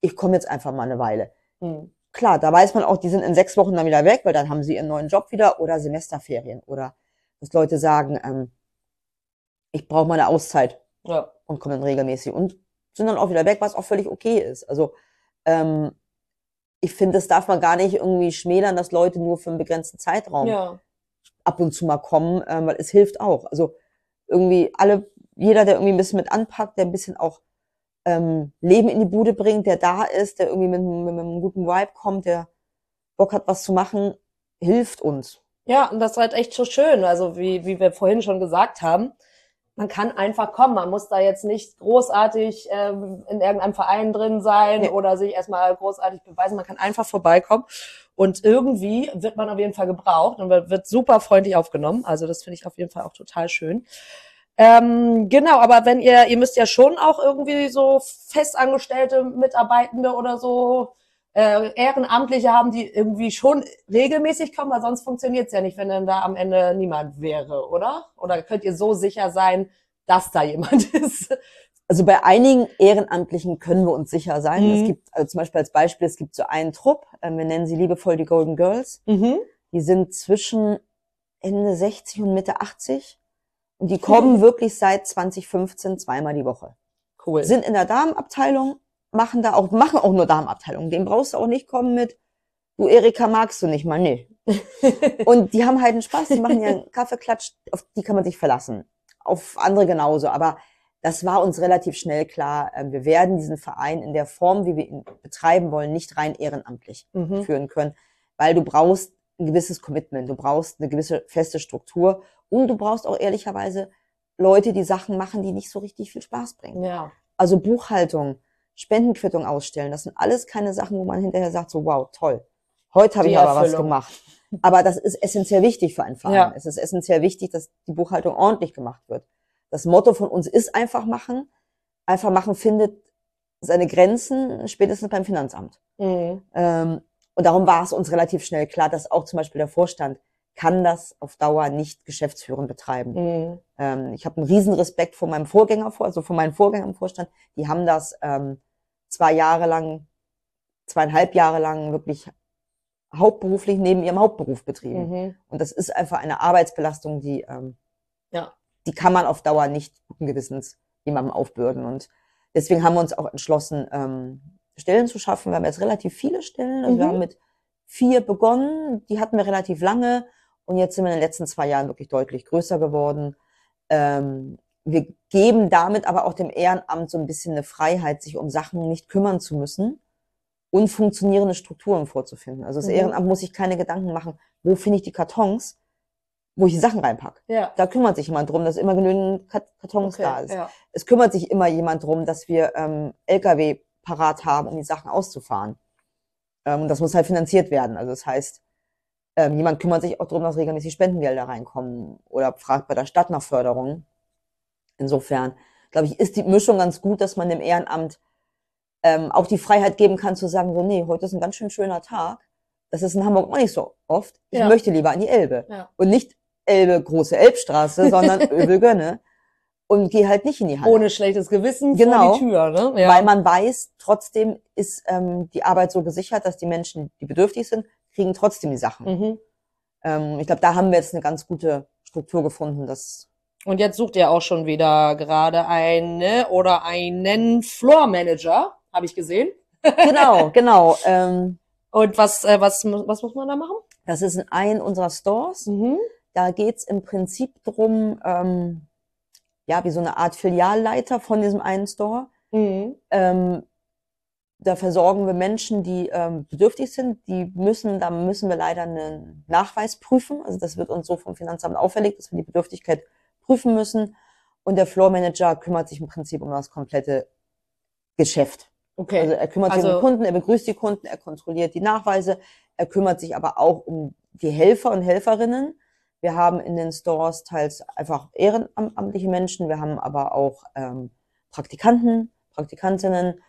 Ich komme jetzt einfach mal eine Weile. Mhm klar, da weiß man auch, die sind in sechs Wochen dann wieder weg, weil dann haben sie ihren neuen Job wieder oder Semesterferien oder dass Leute sagen, ähm, ich brauche mal eine Auszeit ja. und kommen dann regelmäßig und sind dann auch wieder weg, was auch völlig okay ist. Also ähm, ich finde, das darf man gar nicht irgendwie schmälern, dass Leute nur für einen begrenzten Zeitraum ja. ab und zu mal kommen, ähm, weil es hilft auch. Also irgendwie alle, jeder, der irgendwie ein bisschen mit anpackt, der ein bisschen auch ähm, Leben in die Bude bringt, der da ist, der irgendwie mit, mit, mit einem guten Vibe kommt, der Bock hat, was zu machen, hilft uns. Ja, und das ist halt echt so schön. Also wie, wie wir vorhin schon gesagt haben, man kann einfach kommen. Man muss da jetzt nicht großartig ähm, in irgendeinem Verein drin sein ja. oder sich erstmal großartig beweisen. Man kann einfach vorbeikommen. Und irgendwie wird man auf jeden Fall gebraucht und wird super freundlich aufgenommen. Also das finde ich auf jeden Fall auch total schön. Ähm, genau, aber wenn ihr, ihr müsst ja schon auch irgendwie so festangestellte Mitarbeitende oder so äh, Ehrenamtliche haben, die irgendwie schon regelmäßig kommen, weil sonst funktioniert es ja nicht, wenn dann da am Ende niemand wäre, oder? Oder könnt ihr so sicher sein, dass da jemand ist? Also bei einigen Ehrenamtlichen können wir uns sicher sein. Mhm. Es gibt, also zum Beispiel als Beispiel, es gibt so einen Trupp, äh, wir nennen sie liebevoll die Golden Girls. Mhm. Die sind zwischen Ende 60 und Mitte 80 und die kommen wirklich seit 2015 zweimal die Woche. Cool. Sind in der Damenabteilung, machen da auch, machen auch nur Damenabteilung. Den brauchst du auch nicht kommen mit, du Erika magst du nicht mal, nee. und die haben halt einen Spaß, die machen ja einen Kaffeeklatsch, auf die kann man sich verlassen. Auf andere genauso. Aber das war uns relativ schnell klar. Ähm, wir werden diesen Verein in der Form, wie wir ihn betreiben wollen, nicht rein ehrenamtlich mhm. führen können. Weil du brauchst ein gewisses Commitment, du brauchst eine gewisse feste Struktur und du brauchst auch ehrlicherweise Leute, die Sachen machen, die nicht so richtig viel Spaß bringen. Ja. Also Buchhaltung, Spendenquittung ausstellen, das sind alles keine Sachen, wo man hinterher sagt, so wow, toll. Heute habe ich aber was gemacht. Aber das ist essentiell wichtig für einen Verein. Ja. Es ist essentiell wichtig, dass die Buchhaltung ordentlich gemacht wird. Das Motto von uns ist einfach machen. Einfach machen findet seine Grenzen spätestens beim Finanzamt. Mhm. Ähm, und darum war es uns relativ schnell klar, dass auch zum Beispiel der Vorstand kann das auf Dauer nicht geschäftsführend betreiben. Mhm. Ähm, ich habe einen riesen Respekt vor meinem Vorgänger vor, also vor meinen Vorgängern im Vorstand. Die haben das ähm, zwei Jahre lang, zweieinhalb Jahre lang wirklich hauptberuflich neben ihrem Hauptberuf betrieben. Mhm. Und das ist einfach eine Arbeitsbelastung, die, ähm, ja. die kann man auf Dauer nicht guten Gewissens jemandem aufbürden. Und deswegen haben wir uns auch entschlossen, ähm, Stellen zu schaffen. Wir haben jetzt relativ viele Stellen. Also mhm. wir haben mit vier begonnen, die hatten wir relativ lange und jetzt sind wir in den letzten zwei Jahren wirklich deutlich größer geworden. Ähm, wir geben damit aber auch dem Ehrenamt so ein bisschen eine Freiheit, sich um Sachen nicht kümmern zu müssen und funktionierende Strukturen vorzufinden. Also das mhm. Ehrenamt muss sich keine Gedanken machen, wo finde ich die Kartons? wo ich die Sachen reinpacke. Ja. Da kümmert sich jemand drum, dass immer genügend Kartons Okay, da ist. ja. Es kümmert sich immer jemand drum, dass wir ähm, LKW parat haben, um die Sachen auszufahren. Ähm, und das muss halt finanziert werden. Also das heißt, ähm, jemand kümmert sich auch darum, dass regelmäßig Spendengelder reinkommen oder fragt bei der Stadt nach Förderung. Insofern, glaube ich, ist die Mischung ganz gut, dass man dem Ehrenamt ähm, auch die Freiheit geben kann zu sagen, so, nee, heute ist ein ganz schön schöner Tag. Das ist in Hamburg auch nicht so oft. Ich Ja. möchte lieber an die Elbe. Ja. Und nicht Elbe, große Elbstraße, sondern Öbelgönne. Und gehe halt nicht in die Halle. Ohne schlechtes Gewissen Genau. vor die Tür, ne? Ja. Weil man weiß, trotzdem ist ähm, die Arbeit so gesichert, dass die Menschen, die bedürftig sind, kriegen trotzdem die Sachen. mhm. Ähm, ich glaube, da haben wir jetzt eine ganz gute Struktur gefunden, dass Und jetzt sucht ihr auch schon wieder gerade eine oder einen Floor Manager, habe ich gesehen. genau, genau. Ähm, Und was, äh, was, was muss man da machen? das ist in einem unserer Stores. Mhm. Da geht's im Prinzip drum, ähm, ja, wie so eine Art Filialleiter von diesem einen Store. Mhm. Ähm, da versorgen wir Menschen, die ähm, bedürftig sind. Die müssen, da müssen wir leider einen Nachweis prüfen. Also das wird uns so vom Finanzamt auferlegt, dass wir die Bedürftigkeit prüfen müssen. Und der Floor Manager kümmert sich im Prinzip um das komplette Geschäft. Okay. Also er kümmert sich um Also- die Kunden, er begrüßt die Kunden, er kontrolliert die Nachweise, er kümmert sich aber auch um die Helfer und Helferinnen. Wir haben in den Stores teils einfach ehrenamtliche Menschen, wir haben aber auch ähm, Praktikanten, Praktikantinnen,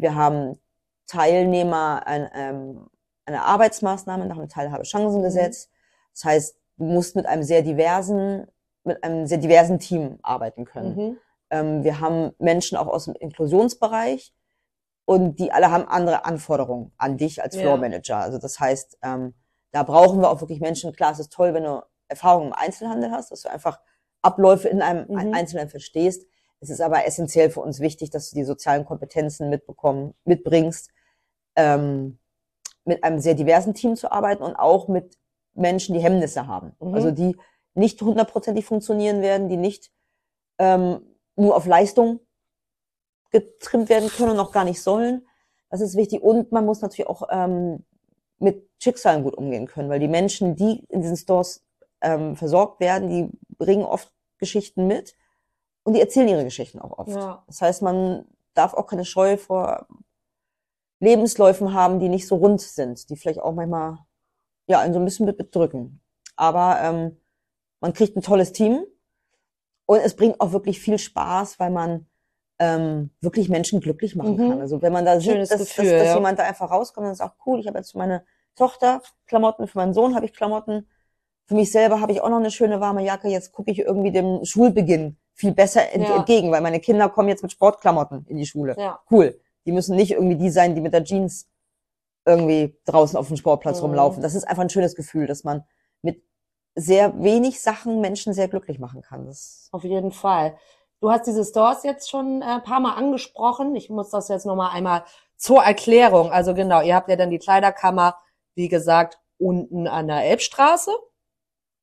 wir haben Teilnehmer an ähm, einer Arbeitsmaßnahme nach dem Teilhabe-Chancengesetz. Das heißt, du musst mit einem sehr diversen, mit einem sehr diversen Team arbeiten können. mhm. Ähm, wir haben Menschen auch aus dem Inklusionsbereich und die alle haben andere Anforderungen an dich als. Floor Manager. Also das heißt, ähm, da brauchen wir auch wirklich Menschen. Klar, es ist toll, wenn du Erfahrung im Einzelhandel hast, dass du einfach Abläufe in einem Mhm. Einzelhandel verstehst. Es ist aber essentiell für uns wichtig, dass du die sozialen Kompetenzen mitbekommen, mitbringst, ähm, mit einem sehr diversen Team zu arbeiten und auch mit Menschen, die Hemmnisse haben. Mhm. Also die nicht hundertprozentig funktionieren werden, die nicht ähm, nur auf Leistung getrimmt werden können und noch gar nicht sollen. Das ist wichtig. Und man muss natürlich auch ähm, mit Schicksalen gut umgehen können, weil die Menschen, die in diesen Stores ähm, versorgt werden, die bringen oft Geschichten mit und die erzählen ihre Geschichten auch oft. Ja. Das heißt, man darf auch keine Scheu vor Lebensläufen haben, die nicht so rund sind, die vielleicht auch manchmal ja einen so ein bisschen be- bedrücken. Aber ähm, man kriegt ein tolles Team und es bringt auch wirklich viel Spaß, weil man ähm, wirklich Menschen glücklich machen Mhm. kann. Also wenn man da sieht, Schönes dass, Gefühl, dass, dass ja. jemand da einfach rauskommt und sagt, cool, ich habe jetzt für meine Tochter Klamotten, für meinen Sohn habe ich Klamotten, für mich selber habe ich auch noch eine schöne warme Jacke, jetzt gucke ich irgendwie dem Schulbeginn viel besser Ja. entgegen, weil meine Kinder kommen jetzt mit Sportklamotten in die Schule. Ja. Cool. Die müssen nicht irgendwie die sein, die mit der Jeans irgendwie draußen auf dem Sportplatz Mhm. rumlaufen. Das ist einfach ein schönes Gefühl, dass man mit sehr wenig Sachen Menschen sehr glücklich machen kann. Das Auf jeden Fall. Du hast diese Stores jetzt schon äh, ein paar Mal angesprochen. Ich muss das jetzt nochmal einmal zur Erklärung. Also genau, ihr habt ja dann die Kleiderkammer, wie gesagt, unten an der Elbstraße.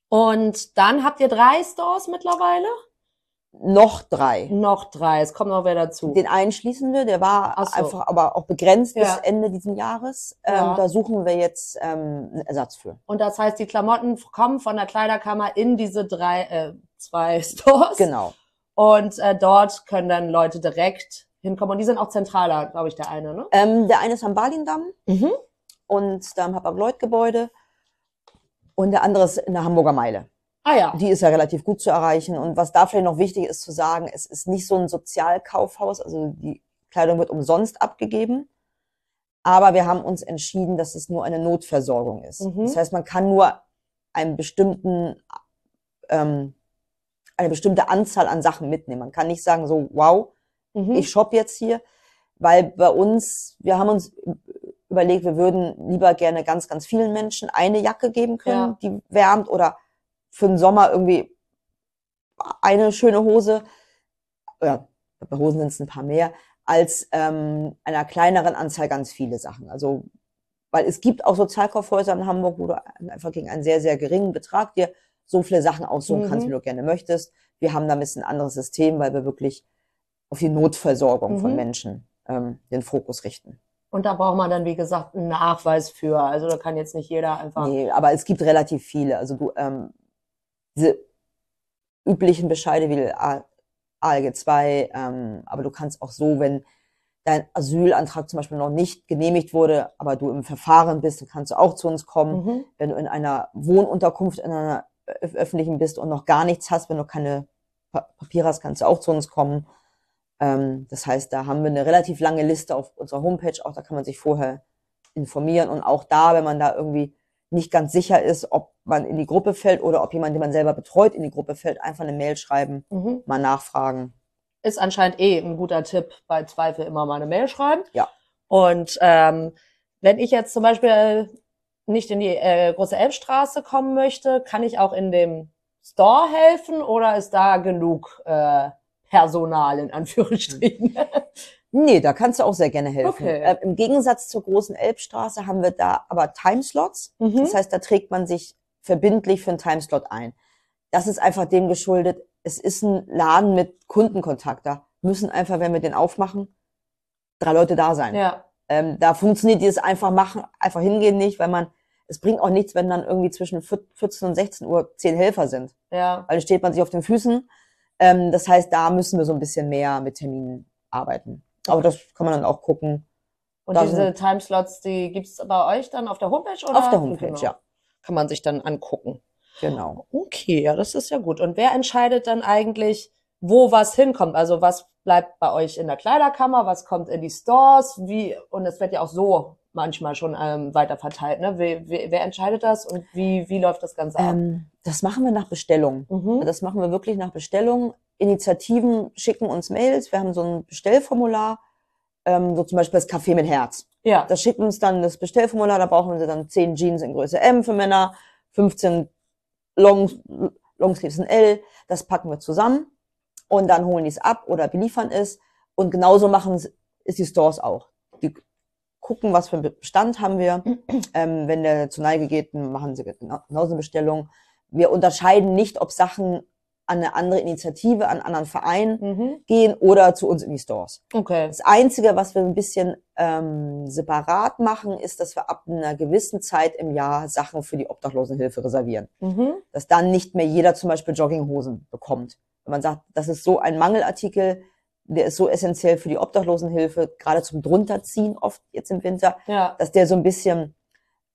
Und dann habt ihr drei Stores mittlerweile? Noch drei. Noch drei. Es kommt noch wer dazu. Den einen schließen wir, der war so. einfach aber auch begrenzt Ja. bis Ende diesen Jahres. Ähm, Ja. Da suchen wir jetzt ähm, einen Ersatz für. Und das heißt, die Klamotten kommen von der Kleiderkammer in diese drei, äh, zwei Stores. Genau. Und äh, dort können dann Leute direkt hinkommen. Und die sind auch zentraler, glaube ich, der eine, ne? Ähm, der eine ist am Balindamm Mhm. und da am Hapag-Lloyd-Gebäude und der andere ist in der Hamburger Meile. Ah ja. Die ist ja relativ gut zu erreichen. Und was da vielleicht noch wichtig ist zu sagen, es ist nicht so ein Sozialkaufhaus, also die Kleidung wird umsonst abgegeben. Aber wir haben uns entschieden, dass es nur eine Notversorgung ist. Mhm. Das heißt, man kann nur einen bestimmten, ähm, eine bestimmte Anzahl an Sachen mitnehmen. Man kann nicht sagen so, wow, Mhm. ich shop jetzt hier, weil bei uns, wir haben uns überlegt, wir würden lieber gerne ganz, ganz vielen Menschen eine Jacke geben können, Ja. die wärmt oder für den Sommer irgendwie eine schöne Hose, ja, bei Hosen sind es ein paar mehr, als ähm, einer kleineren Anzahl ganz viele Sachen. Also, weil es gibt auch Sozialkaufhäuser in Hamburg, wo du einfach gegen einen sehr, sehr geringen Betrag dir so viele Sachen aussuchen Mhm. kannst, wie du gerne möchtest. Wir haben da ein bisschen ein anderes System, weil wir wirklich auf die Notversorgung von Mhm. Menschen ähm, den Fokus richten. Und da braucht man dann, wie gesagt, einen Nachweis für. Also da kann jetzt nicht jeder einfach. Nee, aber es gibt relativ viele. Also du, ähm, diese üblichen Bescheide wie ALG 2, ähm, aber du kannst auch so, wenn dein Asylantrag zum Beispiel noch nicht genehmigt wurde, aber du im Verfahren bist, dann kannst du auch zu uns kommen. Mhm. Wenn du in einer Wohnunterkunft, in einer öffentlichen bist und noch gar nichts hast, wenn du keine Papiere hast, kannst du auch zu uns kommen. Ähm, das heißt, da haben wir eine relativ lange Liste auf unserer Homepage, auch da kann man sich vorher informieren und auch da, wenn man da irgendwie nicht ganz sicher ist, ob man in die Gruppe fällt oder ob jemand, den man selber betreut, in die Gruppe fällt, einfach eine Mail schreiben, mhm. mal nachfragen. Ist anscheinend eh ein guter Tipp, bei Zweifel immer mal eine Mail schreiben. Ja. Und ähm, wenn ich jetzt zum Beispiel nicht in die äh, große Elbstraße kommen möchte, kann ich auch in dem Store helfen oder ist da genug äh, Personal in Anführungsstrichen? Nee, da kannst du auch sehr gerne helfen. Okay. Äh, Im Gegensatz zur großen Elbstraße haben wir da aber Timeslots. Mhm. Das heißt, da trägt man sich verbindlich für einen Timeslot ein. Das ist einfach dem geschuldet. Es ist ein Laden mit Kundenkontakt. Da müssen einfach, wenn wir den aufmachen, drei Leute da sein. Ja. Ähm, da funktioniert dieses einfach machen, einfach hingehen nicht, weil man, es bringt auch nichts, wenn dann irgendwie zwischen 14 und 16 Uhr zehn Helfer sind. Ja. Weil dann steht man sich auf den Füßen. Ähm, das heißt, da müssen wir so ein bisschen mehr mit Terminen arbeiten. Aber das kann man dann auch gucken. Und da diese Timeslots, die gibt's bei euch dann auf der Homepage oder? Auf der Homepage, genau. ja. Kann man sich dann angucken. Genau. Okay, ja, das ist ja gut. Und wer entscheidet dann eigentlich, wo was hinkommt? Also was bleibt bei euch in der Kleiderkammer, was kommt in die Stores, wie, und es wird ja auch so manchmal schon ähm, weiter verteilt. Ne? Wer, wer, wer entscheidet das und wie, wie läuft das Ganze ab? Ähm, das machen wir nach Bestellung. Mhm. Das machen wir wirklich nach Bestellung. Initiativen schicken uns Mails. Wir haben so ein Bestellformular, ähm, so zum Beispiel das Café mit Herz. Ja. Das schicken uns dann das Bestellformular, da brauchen wir dann 10 Jeans in Größe M für Männer, 15 Long, Longsleeves in L. Das packen wir zusammen und dann holen die es ab oder beliefern es. Und genauso machen es ist die Stores auch. Die gucken, was für einen Bestand haben wir. Ähm, wenn der zur Neige geht, machen sie genauso eine Bestellung. Wir unterscheiden nicht, ob Sachen an eine andere Initiative, an einen anderen Verein mhm. gehen oder zu uns in die Stores. Okay. Das Einzige, was wir ein bisschen ähm, separat machen, ist, dass wir ab einer gewissen Zeit im Jahr Sachen für die Obdachlosenhilfe reservieren. Mhm. Dass dann nicht mehr jeder zum Beispiel Jogginghosen bekommt. Wenn man sagt, das ist so ein Mangelartikel, der ist so essentiell für die Obdachlosenhilfe, gerade zum Drunterziehen oft jetzt im Winter, ja. dass der so ein bisschen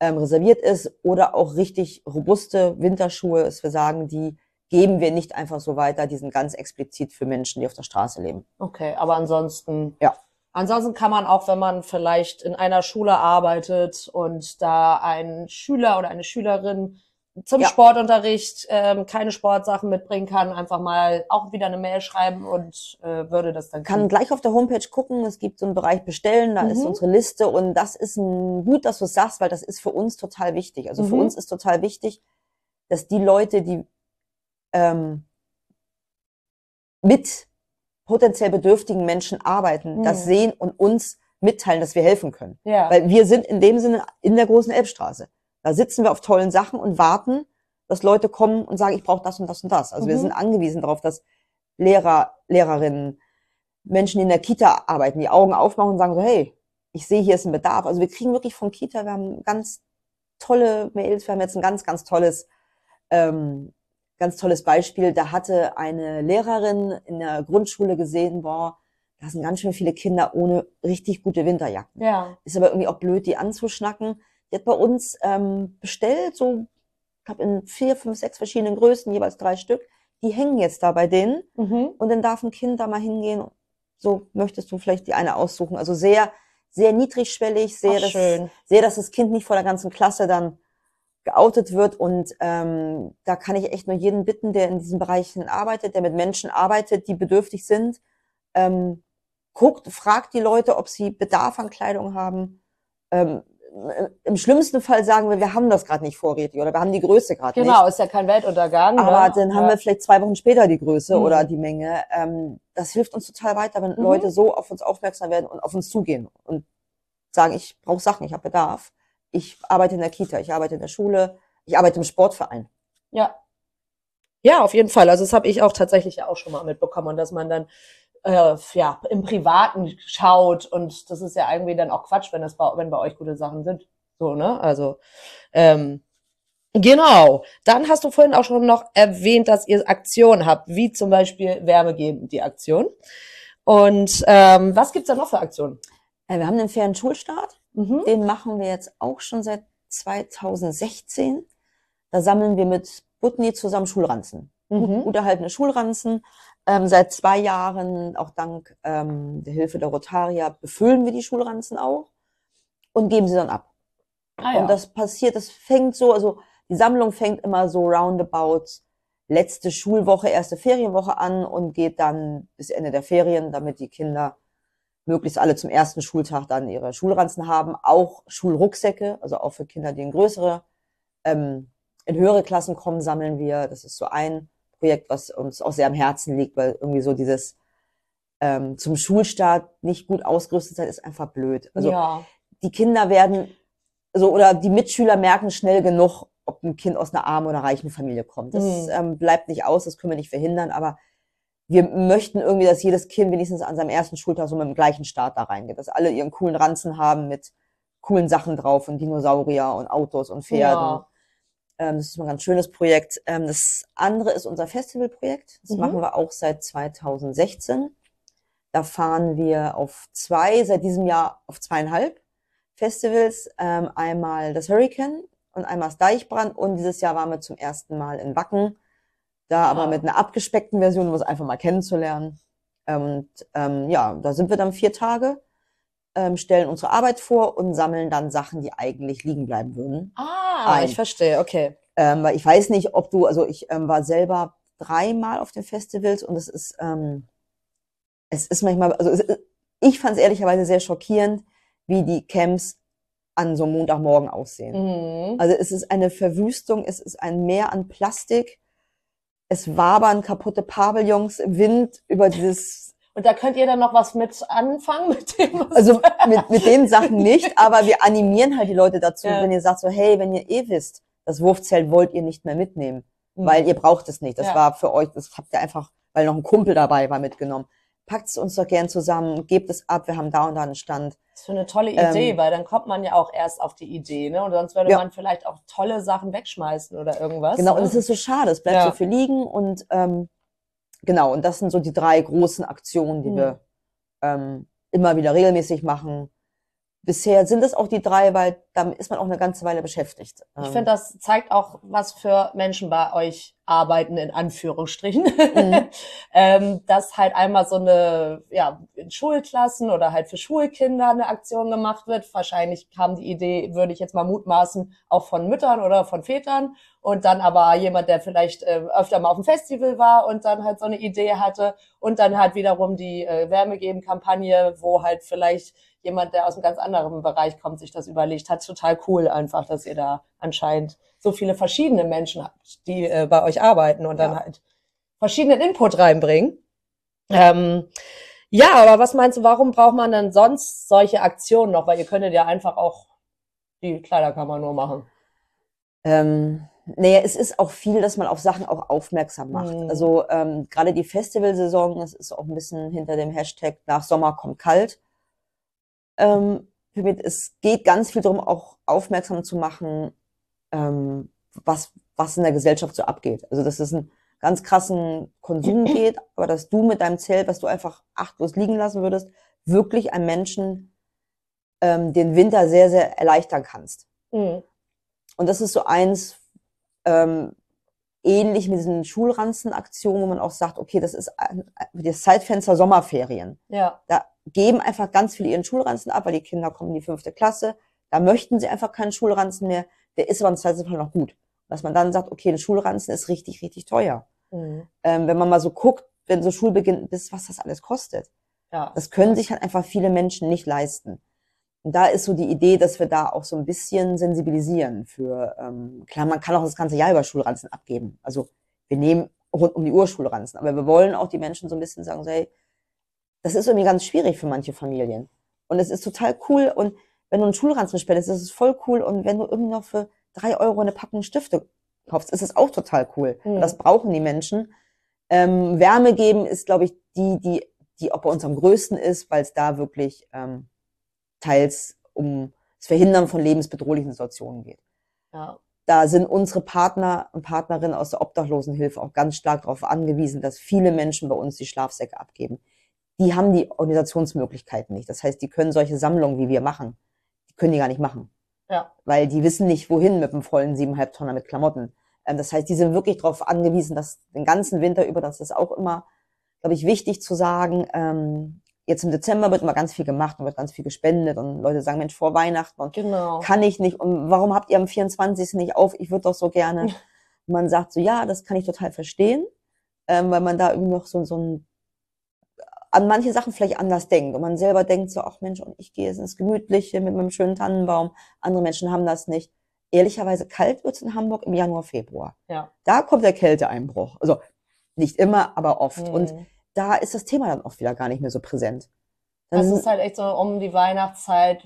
ähm, reserviert ist oder auch richtig robuste Winterschuhe, dass wir sagen, die geben wir nicht einfach so weiter, die sind ganz explizit für Menschen, die auf der Straße leben. Okay, aber ansonsten. Ja. Ansonsten kann man auch, wenn man vielleicht in einer Schule arbeitet und da ein Schüler oder eine Schülerin zum ja. Sportunterricht ähm, keine Sportsachen mitbringen kann, einfach mal auch wieder eine Mail schreiben und äh, würde das dann. Kann kriegen. gleich auf der Homepage gucken. Es gibt so einen Bereich bestellen, da mhm. ist unsere Liste und das ist ein, gut, dass du es sagst, weil das ist für uns total wichtig. Also mhm. für uns ist total wichtig, dass die Leute, die ähm, mit potenziell bedürftigen Menschen arbeiten, mhm. das sehen und uns mitteilen, dass wir helfen können. Ja. Weil wir sind in dem Sinne in der großen Elbstraße. Da sitzen wir auf tollen Sachen und warten, dass Leute kommen und sagen, ich brauche das und das und das. Also mhm. wir sind angewiesen darauf, dass Lehrer, Lehrerinnen, Menschen, die in der Kita arbeiten, die Augen aufmachen und sagen so, hey, ich sehe, hier ist ein Bedarf. Also wir kriegen wirklich von Kita, wir haben ganz tolle Mails, wir haben jetzt ein ganz, ganz tolles ähm, ganz tolles Beispiel. Da hatte eine Lehrerin in der Grundschule gesehen, boah, da sind ganz schön viele Kinder ohne richtig gute Winterjacken. Ja. Ist aber irgendwie auch blöd, die anzuschnacken. Die hat bei uns ähm, bestellt, so, ich glaube in vier, fünf, sechs verschiedenen Größen, jeweils drei Stück. Die hängen jetzt da bei denen. Mhm. Und dann darf ein Kind da mal hingehen. So möchtest du vielleicht die eine aussuchen. Also sehr, sehr niedrigschwellig, sehr, Ach, dass, sehr, dass das Kind nicht vor der ganzen Klasse dann geoutet wird. Und ähm, da kann ich echt nur jeden bitten, der in diesen Bereichen arbeitet, der mit Menschen arbeitet, die bedürftig sind. Ähm, guckt, fragt die Leute, ob sie Bedarf an Kleidung haben. Ähm, Im schlimmsten Fall sagen wir, wir haben das gerade nicht vorrätig oder wir haben die Größe gerade genau, nicht. Genau, ist ja kein Weltuntergang. Aber ne? dann haben ja. wir vielleicht zwei Wochen später die Größe mhm. oder die Menge. Ähm, das hilft uns total weiter, wenn mhm. Leute so auf uns aufmerksam werden und auf uns zugehen und sagen, ich brauche Sachen, ich habe Bedarf ich arbeite in der Kita, ich arbeite in der Schule, ich arbeite im Sportverein. Ja. Ja, auf jeden Fall. Also das habe ich auch tatsächlich auch schon mal mitbekommen, dass man dann äh, ja im Privaten schaut und das ist ja irgendwie dann auch Quatsch, wenn das bei, wenn bei euch gute Sachen sind. So, ne? Also ähm, Genau. Dann hast du vorhin auch schon noch erwähnt, dass ihr Aktionen habt, wie zum Beispiel Wärme geben, die Aktion. Und ähm, was gibt's da noch für Aktionen? Äh, wir haben den fairen Schulstart. Mhm. Den machen wir jetzt auch schon seit 2016. Da sammeln wir mit Butni zusammen Schulranzen. Mhm. Gut erhaltene Schulranzen. Ähm, seit zwei Jahren, auch dank ähm, der Hilfe der Rotaria, befüllen wir die Schulranzen auch und geben sie dann ab. Ah, ja. Und das passiert, das fängt so, also die Sammlung fängt immer so roundabout letzte Schulwoche, erste Ferienwoche an und geht dann bis Ende der Ferien, damit die Kinder möglichst alle zum ersten Schultag dann ihre Schulranzen haben. Auch Schulrucksäcke, also auch für Kinder, die in größere, ähm, in höhere Klassen kommen, sammeln wir. Das ist so ein Projekt, was uns auch sehr am Herzen liegt, weil irgendwie so dieses ähm, zum Schulstart nicht gut ausgerüstet sein ist einfach blöd. Also ja. die Kinder werden so oder die Mitschüler merken schnell genug, ob ein Kind aus einer armen oder reichen Familie kommt. Das mhm. ähm, bleibt nicht aus, das können wir nicht verhindern, aber wir möchten irgendwie, dass jedes Kind wenigstens an seinem ersten Schultag so mit dem gleichen Start da reingeht, dass alle ihren coolen Ranzen haben mit coolen Sachen drauf und Dinosaurier und Autos und Pferden. Ja. Ähm, das ist ein ganz schönes Projekt. Ähm, das andere ist unser Festivalprojekt. Das mhm. machen wir auch seit 2016. Da fahren wir auf zwei, seit diesem Jahr auf zweieinhalb Festivals. Ähm, einmal das Hurricane und einmal das Deichbrand und dieses Jahr waren wir zum ersten Mal in Wacken. Da aber mit einer abgespeckten Version, um es einfach mal kennenzulernen. Und ähm, ja, da sind wir dann vier Tage, ähm, stellen unsere Arbeit vor und sammeln dann Sachen, die eigentlich liegen bleiben würden. Ah, ein. ich verstehe, okay. Ähm, weil ich weiß nicht, ob du, also ich ähm, war selber dreimal auf den Festivals und es ist, ähm, es ist manchmal, also es, ich fand es ehrlicherweise sehr schockierend, wie die Camps an so einem Montagmorgen aussehen. Mhm. Also es ist eine Verwüstung, es ist ein Meer an Plastik, es wabern kaputte Pavillons im Wind über dieses. Und da könnt ihr dann noch was mit anfangen mit dem? Also mit, mit den Sachen nicht, aber wir animieren halt die Leute dazu, ja. wenn ihr sagt so, hey, wenn ihr eh wisst, das Wurfzelt wollt ihr nicht mehr mitnehmen, mhm. weil ihr braucht es nicht. Das ja. war für euch, das habt ihr einfach, weil noch ein Kumpel dabei war, mitgenommen packt es uns doch gern zusammen, gebt es ab, wir haben da und da einen Stand. Das ist eine tolle Idee, ähm, weil dann kommt man ja auch erst auf die Idee, ne? Und sonst würde ja. man vielleicht auch tolle Sachen wegschmeißen oder irgendwas. Genau, ne? und es ist so schade, es bleibt ja. so viel liegen und ähm, genau, und das sind so die drei großen Aktionen, die mhm. wir ähm, immer wieder regelmäßig machen bisher sind es auch die drei, weil dann ist man auch eine ganze Weile beschäftigt. Ich finde, das zeigt auch, was für Menschen bei euch arbeiten, in Anführungsstrichen. Mhm. ähm, dass halt einmal so eine, ja, in Schulklassen oder halt für Schulkinder eine Aktion gemacht wird. Wahrscheinlich kam die Idee, würde ich jetzt mal mutmaßen, auch von Müttern oder von Vätern. Und dann aber jemand, der vielleicht äh, öfter mal auf dem Festival war und dann halt so eine Idee hatte. Und dann halt wiederum die äh, Wärmegeben-Kampagne, wo halt vielleicht jemand, der aus einem ganz anderen Bereich kommt, sich das überlegt hat. Total cool einfach, dass ihr da anscheinend so viele verschiedene Menschen habt, die äh, bei euch arbeiten und dann halt verschiedenen Input reinbringen. Ähm, ja, aber was meinst du, warum braucht man denn sonst solche Aktionen noch? Weil ihr könntet ja einfach auch die Kleiderkammer nur machen. Ähm, naja, es ist auch viel, dass man auf Sachen auch aufmerksam macht. Mhm. Also ähm, gerade die Festivalsaison, das ist auch ein bisschen hinter dem Hashtag nach Sommer kommt kalt. Ähm, für mich, es geht ganz viel darum, auch aufmerksam zu machen, ähm, was, was in der Gesellschaft so abgeht. Also, dass es einen ganz krassen Konsum geht, aber dass du mit deinem Zelt, was du einfach achtlos liegen lassen würdest, wirklich einem Menschen ähm, den Winter sehr, sehr erleichtern kannst. Mhm. Und das ist so eins, ähm, ähnlich mit diesen Schulranzenaktionen, wo man auch sagt, okay, das ist das Zeitfenster Sommerferien. Ja. Da geben einfach ganz viele ihren Schulranzen ab, weil die Kinder kommen in die fünfte Klasse. Da möchten sie einfach keinen Schulranzen mehr. Der ist aber im Zweifelsfall noch gut. Dass man dann sagt, okay, ein Schulranzen ist richtig, richtig teuer. Mhm. Ähm, wenn man mal so guckt, wenn so Schulbeginn ist, was das alles kostet. Ja. Das können sich halt einfach viele Menschen nicht leisten. Und da ist so die Idee, dass wir da auch so ein bisschen sensibilisieren für, ähm, klar, man kann auch das ganze Jahr über Schulranzen abgeben. Also wir nehmen rund um die Uhr Schulranzen, aber wir wollen auch die Menschen so ein bisschen sagen, so, hey, das ist irgendwie ganz schwierig für manche Familien. Und es ist total cool. Und wenn du einen Schulranzen spendest, ist es voll cool. Und wenn du irgendwie noch für drei Euro eine Packung Stifte kaufst, ist es auch total cool. Mhm. Das brauchen die Menschen. Ähm, Wärme geben ist, glaube ich, die, die, die auch bei uns am größten ist, weil es da wirklich ähm, teils um das Verhindern von lebensbedrohlichen Situationen geht. Ja. da sind unsere Partner und Partnerinnen aus der Obdachlosenhilfe auch ganz stark darauf angewiesen, dass viele Menschen bei uns die Schlafsäcke abgeben. Die haben die Organisationsmöglichkeiten nicht. Das heißt, die können solche Sammlungen, wie wir machen, können die gar nicht machen. Ja. Weil die wissen nicht, wohin mit einem vollen siebeneinhalb Tonner mit Klamotten. Ähm, das heißt, die sind wirklich darauf angewiesen, dass den ganzen Winter über, das ist auch immer, glaube ich, wichtig zu sagen, ähm, jetzt im Dezember wird immer ganz viel gemacht und wird ganz viel gespendet und Leute sagen, Mensch, vor Weihnachten und Genau. kann ich nicht und warum habt ihr am 24. nicht auf? Ich würde doch so gerne. Und man sagt so, ja, das kann ich total verstehen, ähm, weil man da irgendwie noch so, so ein an manche Sachen vielleicht anders denkt und man selber denkt so, ach Mensch, und ich gehe jetzt ins Gemütliche mit meinem schönen Tannenbaum. Andere Menschen haben das nicht. Ehrlicherweise kalt wird's in Hamburg im Januar, Februar. Ja. Da kommt der Kälteeinbruch. Also nicht immer, aber oft. Mhm. Und da ist das Thema dann auch wieder gar nicht mehr so präsent. Dann Das ist halt echt so um die Weihnachtszeit,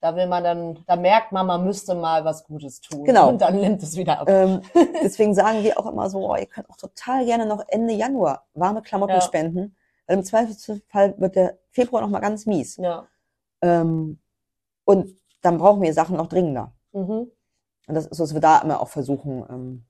da will man dann, da merkt man, man müsste mal was Gutes tun. Genau. Und dann nimmt es wieder ab. Ähm, deswegen sagen wir auch immer so, oh, ihr könnt auch total gerne noch Ende Januar warme Klamotten Ja. spenden, weil im Zweifelsfall wird der Februar noch mal ganz mies. Ja. Ähm, und dann brauchen wir Sachen noch dringender. Mhm. Und das ist, so, dass wir da immer auch versuchen, ähm,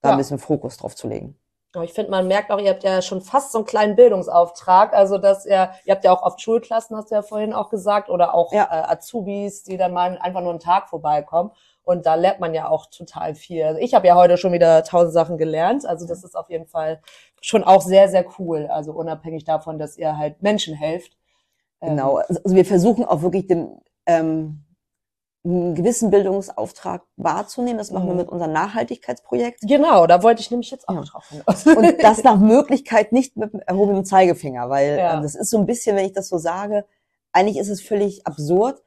da Ja. ein bisschen Fokus drauf zu legen. Aber ich finde, man merkt auch, ihr habt ja schon fast so einen kleinen Bildungsauftrag. Also, dass ihr, ihr habt ja auch oft Schulklassen, hast du ja vorhin auch gesagt, oder auch Ja. äh, Azubis, die dann mal einfach nur einen Tag vorbeikommen. Und da lernt man ja auch total viel. Also ich habe ja heute schon wieder tausend Sachen gelernt. Also das ist auf jeden Fall schon auch sehr, sehr cool. Also unabhängig davon, dass ihr halt Menschen helft. Ähm, Genau. Also wir versuchen auch wirklich den ähm, einen gewissen Bildungsauftrag wahrzunehmen. Das machen wir Mhm. mit unserem Nachhaltigkeitsprojekt. Genau, da wollte ich nämlich jetzt auch Ja. drauf hinaus. Und das nach Möglichkeit nicht mit dem erhobenen Zeigefinger, weil Ja. ähm, das ist so ein bisschen, wenn ich das so sage, eigentlich ist es völlig absurd,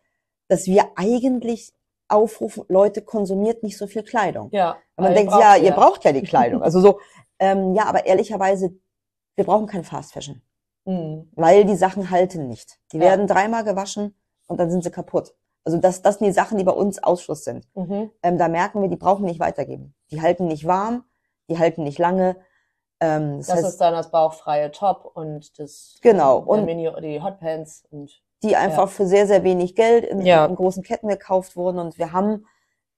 dass wir eigentlich aufrufen, Leute konsumiert nicht so viel Kleidung. Ja. Und man weil denkt, ja, ihr braucht ja die Kleidung. Also so, ähm, ja, aber ehrlicherweise, wir brauchen kein Fast Fashion, Mhm. weil die Sachen halten nicht. Die Ja. werden dreimal gewaschen und dann sind sie kaputt. Also das, das sind die Sachen, die bei uns Ausschluss sind. Mhm. Ähm, da merken wir, die brauchen nicht weitergeben. Die halten nicht warm, die halten nicht lange. Ähm, das Das heißt, ist dann das bauchfreie Top und das Genau, der und- Mini, die Hotpants und die einfach für sehr, sehr wenig Geld in, Ja. in großen Ketten gekauft wurden. Und wir haben,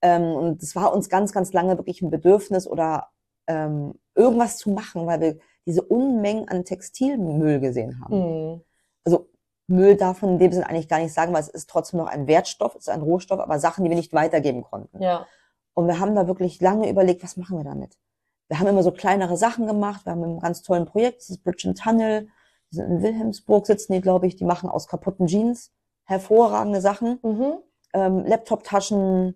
ähm, und es war uns ganz, ganz lange wirklich ein Bedürfnis oder ähm, irgendwas zu machen, weil wir diese Unmengen an Textilmüll gesehen haben. Mhm. Also Müll darf man in dem Sinne eigentlich gar nicht sagen, weil es ist trotzdem noch ein Wertstoff, es ist ein Rohstoff, aber Sachen, die wir nicht weitergeben konnten. ja. Und wir haben da wirklich lange überlegt, was machen wir damit? Wir haben immer so kleinere Sachen gemacht. Wir haben ein ganz tollen Projekt, das ist Bridge and Tunnel. In Wilhelmsburg sitzen die, glaube ich. Die machen aus kaputten Jeans hervorragende Sachen. Mhm. Ähm, Laptoptaschen,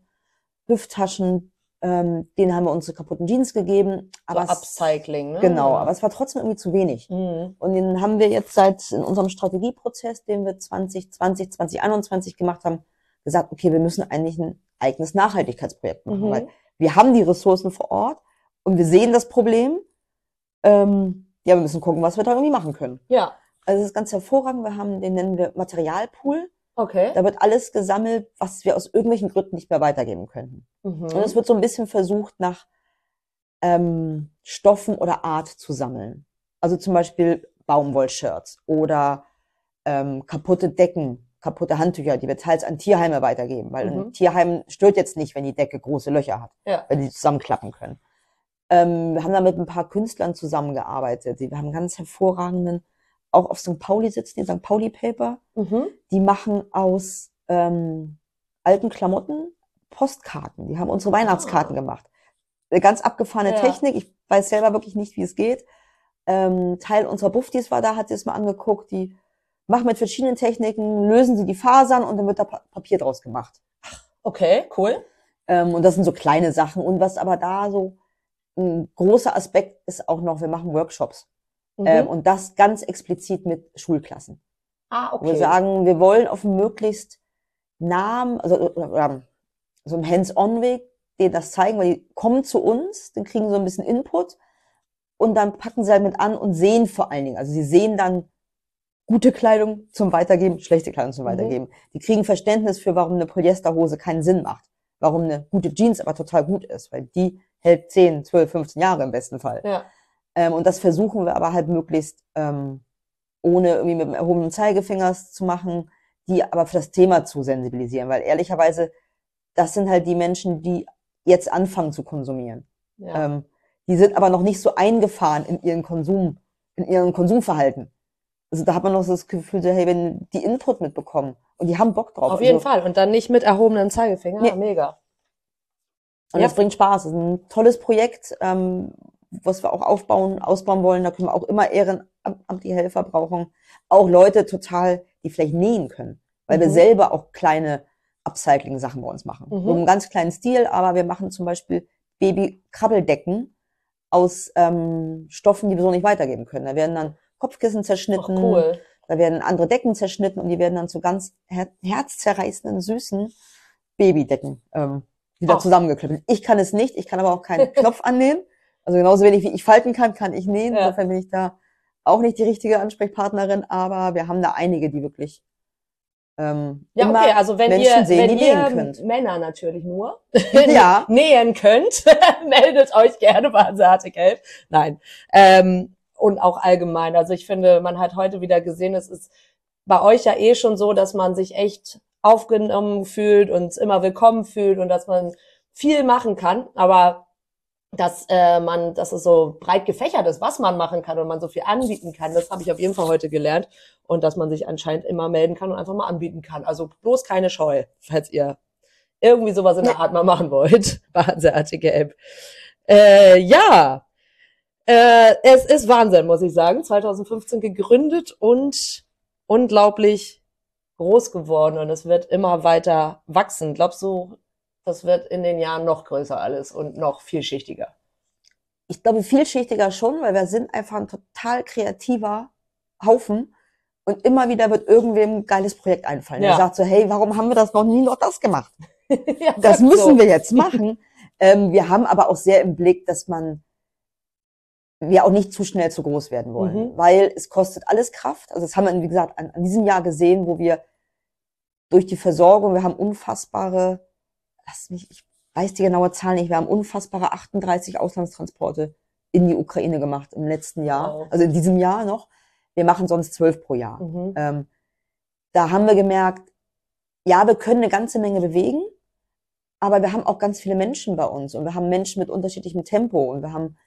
Hüfttaschen, ähm, denen haben wir unsere kaputten Jeans gegeben. Aber so Upcycling, ne? genau, aber es war trotzdem irgendwie zu wenig. Mhm. Und den haben wir jetzt seit in unserem Strategieprozess, den wir 2020, 2021 gemacht haben, gesagt, okay, wir müssen eigentlich ein eigenes Nachhaltigkeitsprojekt machen, Mhm. weil wir haben die Ressourcen vor Ort und wir sehen das Problem. Ähm, ja, wir müssen gucken, was wir da irgendwie machen können. Ja, Also das ist ganz hervorragend. Wir haben, den nennen wir Materialpool. okay. Da wird alles gesammelt, was wir aus irgendwelchen Gründen nicht mehr weitergeben könnten. Mhm. Und es wird so ein bisschen versucht, nach ähm, Stoffen oder Art zu sammeln. Also zum Beispiel Baumwollshirts oder ähm, kaputte Decken, kaputte Handtücher, die wir teils an Tierheime weitergeben, weil Mhm. ein Tierheim stört jetzt nicht, wenn die Decke große Löcher hat, Ja. wenn die zusammenklappen können. Ähm, wir haben da mit ein paar Künstlern zusammengearbeitet. Wir haben einen ganz hervorragenden, auch auf St. Pauli sitzen, die St. Pauli Paper Mhm. die machen aus ähm, alten Klamotten Postkarten. Die haben unsere Weihnachtskarten gemacht. Eine ganz abgefahrene Ja. Technik. Ich weiß selber wirklich nicht, wie es geht. Ähm, Teil unserer Buffdies war da, hat sie es mal angeguckt. Die machen mit verschiedenen Techniken, lösen sie die Fasern und dann wird da Pa- Papier draus gemacht. Okay, cool. Ähm, und das sind so kleine Sachen. Und was aber da so ein großer Aspekt ist auch noch, wir machen Workshops. Mhm. Ähm, und das ganz explizit mit Schulklassen. ah, Wo okay. wir sagen, wir wollen auf möglichst nahen, also oder so einem Hands-on-Weg, denen das zeigen, weil die kommen zu uns, dann kriegen so ein bisschen Input und dann packen sie halt mit an und sehen vor allen Dingen, also sie sehen dann gute Kleidung zum Weitergeben, schlechte Kleidung zum Mhm. Weitergeben. Die kriegen Verständnis für, warum eine Polyesterhose keinen Sinn macht, warum eine gute Jeans aber total gut ist, weil die hält 10, 12, 15 Jahre im besten Fall. ja. Ähm, und das versuchen wir aber halt möglichst ähm, ohne irgendwie mit dem erhobenen Zeigefingers zu machen, die aber für das Thema zu sensibilisieren, weil ehrlicherweise, das sind halt die Menschen, die jetzt anfangen zu konsumieren. Ja. Ähm, die sind aber noch nicht so eingefahren in ihren Konsum, in ihren Konsumverhalten. Also da hat man noch so das Gefühl, hey, wenn die Input mitbekommen und die haben Bock drauf. Auf jeden also, Fall. Und dann nicht mit erhobenem Zeigefinger. Nee. Mega. Und Ja. das bringt Spaß. Das ist ein tolles Projekt, ähm, was wir auch aufbauen, ausbauen wollen. Da können wir auch immer ehrenamtliche Helfer brauchen. Auch Leute total, die vielleicht nähen können. Weil wir Mhm. selber auch kleine Upcycling-Sachen bei uns machen. Mhm. So einen ganz kleinen Stil, aber wir machen zum Beispiel Baby-Krabbeldecken aus ähm, Stoffen, die wir so nicht weitergeben können. Da werden dann Kopfkissen Ach, zerschnitten, cool. da werden andere Decken zerschnitten und die werden dann zu ganz her herzzerreißenden, süßen Babydecken ähm, wieder Ach. zusammengeklöppelt. Ich kann es nicht, ich kann aber auch keinen Knopf annähen. Also genauso wenig wie ich falten kann, kann ich nähen. Ja. Insofern bin ich da auch nicht die richtige Ansprechpartnerin, aber wir haben da einige, die wirklich ähm, Ja, okay, also wenn Menschen ihr, sehen, wenn die ihr nähen könnt. Männer natürlich nur Ja. nähen könnt, meldet euch gerne bei Hanseate Gelb. Nein. Ähm, und auch allgemein. Also ich finde, man hat heute wieder gesehen, es ist bei euch ja eh schon so, dass man sich echt aufgenommen fühlt und immer willkommen fühlt und dass man viel machen kann. Aber dass äh, man, dass es so breit gefächert ist, was man machen kann und man so viel anbieten kann, das habe ich auf jeden Fall heute gelernt. Und dass man sich anscheinend immer melden kann und einfach mal anbieten kann. Also bloß keine Scheu, falls ihr irgendwie sowas in der Art mal machen wollt. Hanseate Gelb. Äh, ja, äh, es ist Wahnsinn, muss ich sagen. 2015 gegründet und unglaublich groß geworden und es wird immer weiter wachsen. Glaubst du, das wird in den Jahren noch größer alles und noch vielschichtiger? Ich glaube, vielschichtiger schon, weil wir sind einfach ein total kreativer Haufen. Und immer wieder wird irgendwem ein geiles Projekt einfallen. Ja. Der sagt so, hey, warum haben wir das noch nie noch das gemacht? ja, Das müssen so. wir jetzt machen. ähm, wir haben aber auch sehr im Blick, dass man wir auch nicht zu schnell zu groß werden wollen, Mhm. weil es kostet alles Kraft. Also das haben wir, wie gesagt, an, an diesem Jahr gesehen, wo wir durch die Versorgung, wir haben unfassbare, lass mich, ich weiß die genaue Zahl nicht, wir haben unfassbare 38 Auslandstransporte in die Ukraine gemacht im letzten Jahr, Wow. also in diesem Jahr noch. Wir machen sonst zwölf pro Jahr. Mhm. Ähm, da haben wir gemerkt, ja, wir können eine ganze Menge bewegen, aber wir haben auch ganz viele Menschen bei uns und wir haben Menschen mit unterschiedlichem Tempo und wir haben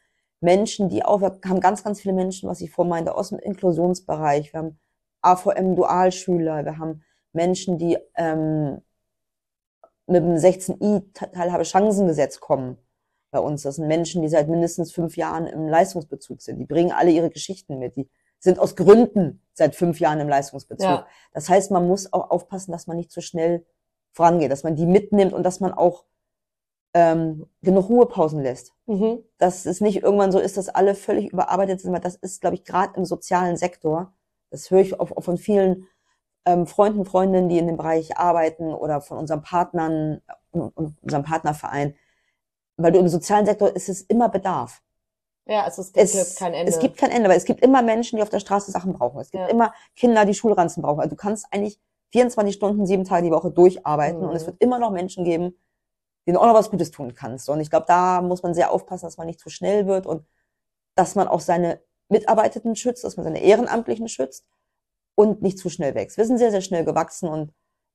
Menschen, die auch, wir haben ganz, ganz viele Menschen, was ich vorhin meinte, aus dem Inklusionsbereich. Wir haben AVM-Dualschüler, wir haben Menschen, die ähm, mit dem 16i-Teilhabe-Chancengesetz kommen bei uns. Das sind Menschen, die seit mindestens fünf Jahren im Leistungsbezug sind. Die bringen alle ihre Geschichten mit. Die sind aus Gründen seit fünf Jahren im Leistungsbezug. Ja. Das heißt, man muss auch aufpassen, dass man nicht zu schnell vorangeht, dass man die mitnimmt und dass man auch ähm, genug Ruhepausen lässt. Mhm. Dass es nicht irgendwann so ist, dass alle völlig überarbeitet sind, weil das ist, glaube ich, gerade im sozialen Sektor, das höre ich auch, auch von vielen ähm, Freunden, Freundinnen, die in dem Bereich arbeiten oder von unseren Partnern und, und unserem Partnerverein, weil du im sozialen Sektor ist es immer Bedarf. Ja, es, ist, Es, es gibt kein Ende. es gibt kein Ende, weil es gibt immer Menschen, die auf der Straße Sachen brauchen. Es gibt Ja. immer Kinder, die Schulranzen brauchen. Also du kannst eigentlich 24 Stunden, sieben Tage die Woche durcharbeiten Mhm. und es wird immer noch Menschen geben, denen du auch noch was Gutes tun kannst. Und ich glaube, da muss man sehr aufpassen, dass man nicht zu schnell wird und dass man auch seine Mitarbeitenden schützt, dass man seine Ehrenamtlichen schützt und nicht zu schnell wächst. Wir sind sehr, sehr schnell gewachsen und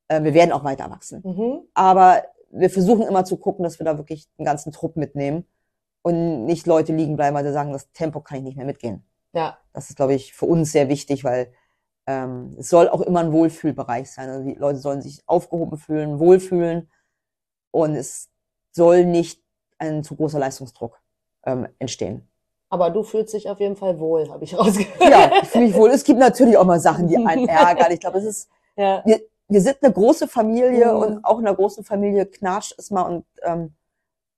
äh, wir werden auch weiter wachsen. mhm. Aber wir versuchen immer zu gucken, dass wir da wirklich den ganzen Trupp mitnehmen und nicht Leute liegen bleiben, weil sie sagen, das Tempo kann ich nicht mehr mitgehen. Ja, Das ist, glaube ich, für uns sehr wichtig, weil ähm, es soll auch immer ein Wohlfühlbereich sein. Also die Leute sollen sich aufgehoben fühlen, wohlfühlen und es soll nicht ein zu großer Leistungsdruck ähm, entstehen. Aber du fühlst dich auf jeden Fall wohl, habe ich rausgehört. Ja, ich fühle mich wohl. Es gibt natürlich auch mal Sachen, die einen ärgern. Ich glaube, es ist ja. wir sind eine große Familie Mhm. und auch in einer großen Familie knatscht es mal und ähm,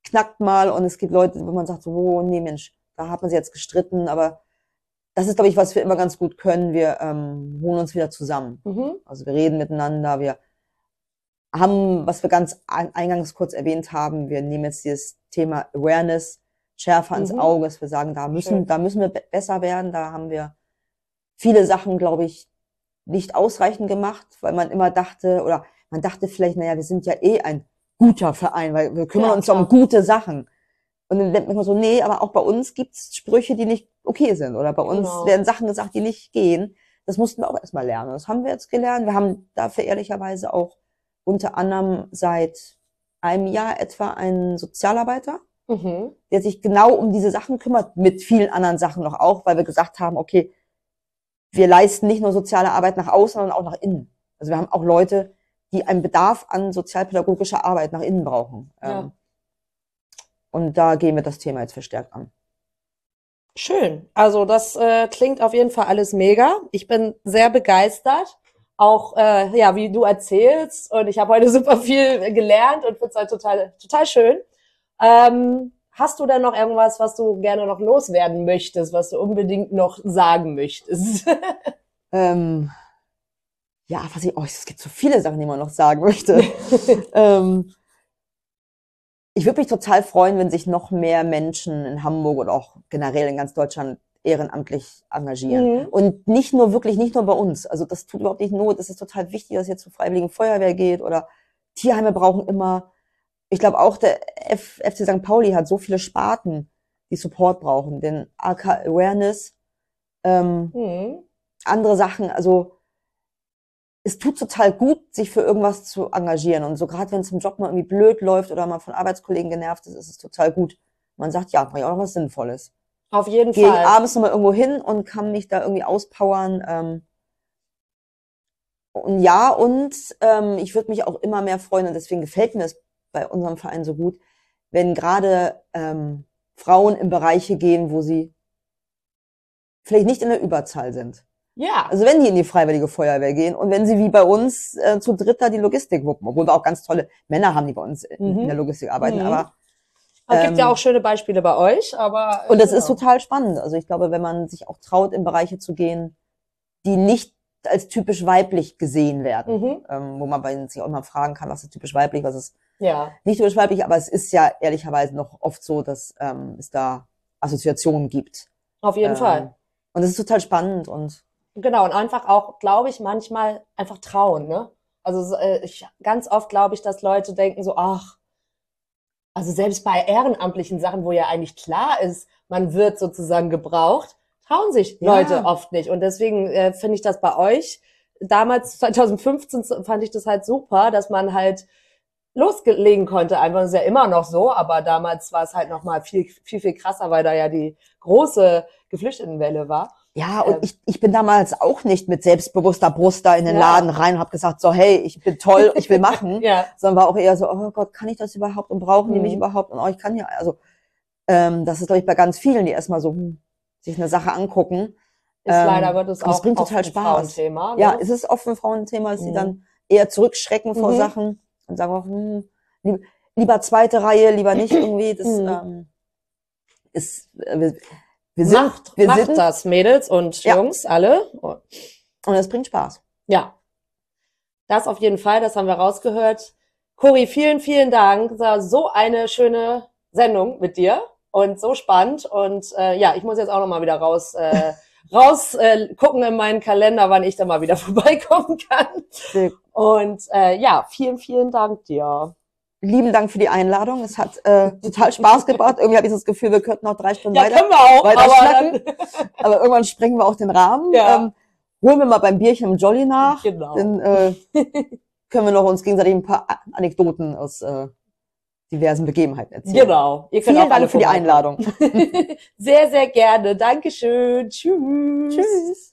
knackt mal und es gibt Leute, wo man sagt so, oh nee Mensch, da hat man sich jetzt gestritten, aber das ist, glaube ich, was wir immer ganz gut können. Wir ähm, holen uns wieder zusammen. Mhm. Also wir reden miteinander, wir haben, was wir ganz ein- eingangs kurz erwähnt haben, wir nehmen jetzt dieses Thema Awareness schärfer ins Mhm. Auge, dass wir sagen, da müssen, Schön. da müssen wir be besser werden, da haben wir viele Sachen, glaube ich, nicht ausreichend gemacht, weil man immer dachte, oder man dachte vielleicht, naja, wir sind ja eh ein guter Verein, weil wir kümmern Ja, uns klar. um gute Sachen. Und dann denkt man immer so, nee, aber auch bei uns gibt's Sprüche, die nicht okay sind. Oder bei uns Genau. werden Sachen gesagt, die nicht gehen. Das mussten wir auch erstmal lernen. Das haben wir jetzt gelernt. Wir haben dafür ehrlicherweise auch unter anderem seit einem Jahr etwa einen Sozialarbeiter, mhm. der sich genau um diese Sachen kümmert, mit vielen anderen Sachen noch auch, weil wir gesagt haben, okay, wir leisten nicht nur soziale Arbeit nach außen, sondern auch nach innen. Also wir haben auch Leute, die einen Bedarf an sozialpädagogischer Arbeit nach innen brauchen. Ja. Ähm, und da gehen wir das Thema jetzt verstärkt an. Schön. Also das äh, klingt auf jeden Fall alles mega. Ich bin sehr begeistert. Auch äh, ja, wie du erzählst. Und ich habe heute super viel gelernt und finde es halt total, total schön. Ähm, hast du denn noch irgendwas, was du gerne noch loswerden möchtest, was du unbedingt noch sagen möchtest? ähm, ja, was ich, oh, es gibt so viele Sachen, die man noch sagen möchte. ähm, ich würde mich total freuen, wenn sich noch mehr Menschen in Hamburg oder auch generell in ganz Deutschland ehrenamtlich engagieren. Mhm. Und nicht nur wirklich, nicht nur bei uns. Also das tut überhaupt nicht Not. Es ist total wichtig, dass es jetzt zur Freiwilligen Feuerwehr geht oder Tierheime brauchen immer. Ich glaube auch der F FC St. Pauli hat so viele Sparten, die Support brauchen. Den AK Awareness, ähm, mhm. andere Sachen. Also es tut total gut, sich für irgendwas zu engagieren. Und so gerade wenn es im Job mal irgendwie blöd läuft oder man von Arbeitskollegen genervt ist, ist es total gut. Man sagt, ja, mach ich auch noch was Sinnvolles. Auf jeden Geh Fall. Gehe abends nochmal irgendwo hin und kann mich da irgendwie auspowern. Ähm, und ja, und ähm, ich würde mich auch immer mehr freuen, und deswegen gefällt mir es bei unserem Verein so gut, wenn gerade ähm, Frauen in Bereiche gehen, wo sie vielleicht nicht in der Überzahl sind. Ja. Also wenn die in die Freiwillige Feuerwehr gehen und wenn sie wie bei uns äh, zu dritter die Logistik wuppen, obwohl wir auch ganz tolle Männer haben, die bei uns mhm. in der Logistik arbeiten, mhm. aber es ähm, gibt ja ähm, auch schöne Beispiele bei euch, aber und das ja. ist total spannend. Also ich glaube, wenn man sich auch traut, in Bereiche zu gehen, die nicht als typisch weiblich gesehen werden, mhm. ähm, wo man sich auch mal fragen kann, was ist typisch weiblich, was ist ja. nicht typisch weiblich, aber es ist ja ehrlicherweise noch oft so, dass ähm, es da Assoziationen gibt. Auf jeden ähm, Fall. Und es ist total spannend und Genau, und einfach auch, glaube ich, manchmal einfach trauen, ne? Also äh, ich, ganz oft glaube ich, dass Leute denken so, ach, also selbst bei ehrenamtlichen Sachen, wo ja eigentlich klar ist, man wird sozusagen gebraucht, trauen sich ja. Leute oft nicht. Und deswegen äh, finde ich das bei euch, damals 2015 fand ich das halt super, dass man halt loslegen konnte. Einfach das ist ja immer noch so, aber damals war es halt noch mal viel, viel, viel krasser, weil da ja die große Geflüchtetenwelle war. Ja, und ähm, ich, ich bin damals auch nicht mit selbstbewusster Brust da in den ja. Laden rein und habe gesagt, so, hey, ich bin toll, ich will machen. ja. Sondern war auch eher so, oh Gott, kann ich das überhaupt und brauchen mhm. die mich mhm. überhaupt? Und oh, ich kann ja, also ähm, das ist, glaube ich, bei ganz vielen, die erstmal so hm, sich eine Sache angucken. Ist ähm, leider Gottes auch das bringt total Spaß. Frauenthema. Ne? Ja, es ist oft ein Frauenthema, dass mhm. die dann eher zurückschrecken vor mhm. Sachen und sagen auch, hm, lieber, zweite Reihe, lieber nicht irgendwie. Das mhm. ähm, ist, äh, wir sind, macht, wir macht sind, das, Mädels und ja. Jungs, alle. Und es bringt Spaß. Ja. Das auf jeden Fall, das haben wir rausgehört. Cori, vielen, vielen Dank. Das war so eine schöne Sendung mit dir und so spannend. Und äh, ja, ich muss jetzt auch noch mal wieder raus, äh, raus äh, gucken in meinen Kalender, wann ich da mal wieder vorbeikommen kann. Und äh, ja, vielen, vielen Dank dir lieben Dank für die Einladung. Es hat äh, total Spaß gebracht. Irgendwie habe ich das Gefühl, wir könnten noch drei Stunden ja, weiter, können wir auch, aber aber irgendwann sprengen wir auch den Rahmen. Ja. Ähm, holen wir mal beim Bierchen im Jolly nach. Genau. Dann äh, können wir noch uns gegenseitig ein paar Anekdoten aus äh, diversen Begebenheiten erzählen. Genau. Ihr könnt Vielen Dank für die Einladung. sehr, sehr gerne. Dankeschön. Tschüss. Tschüss.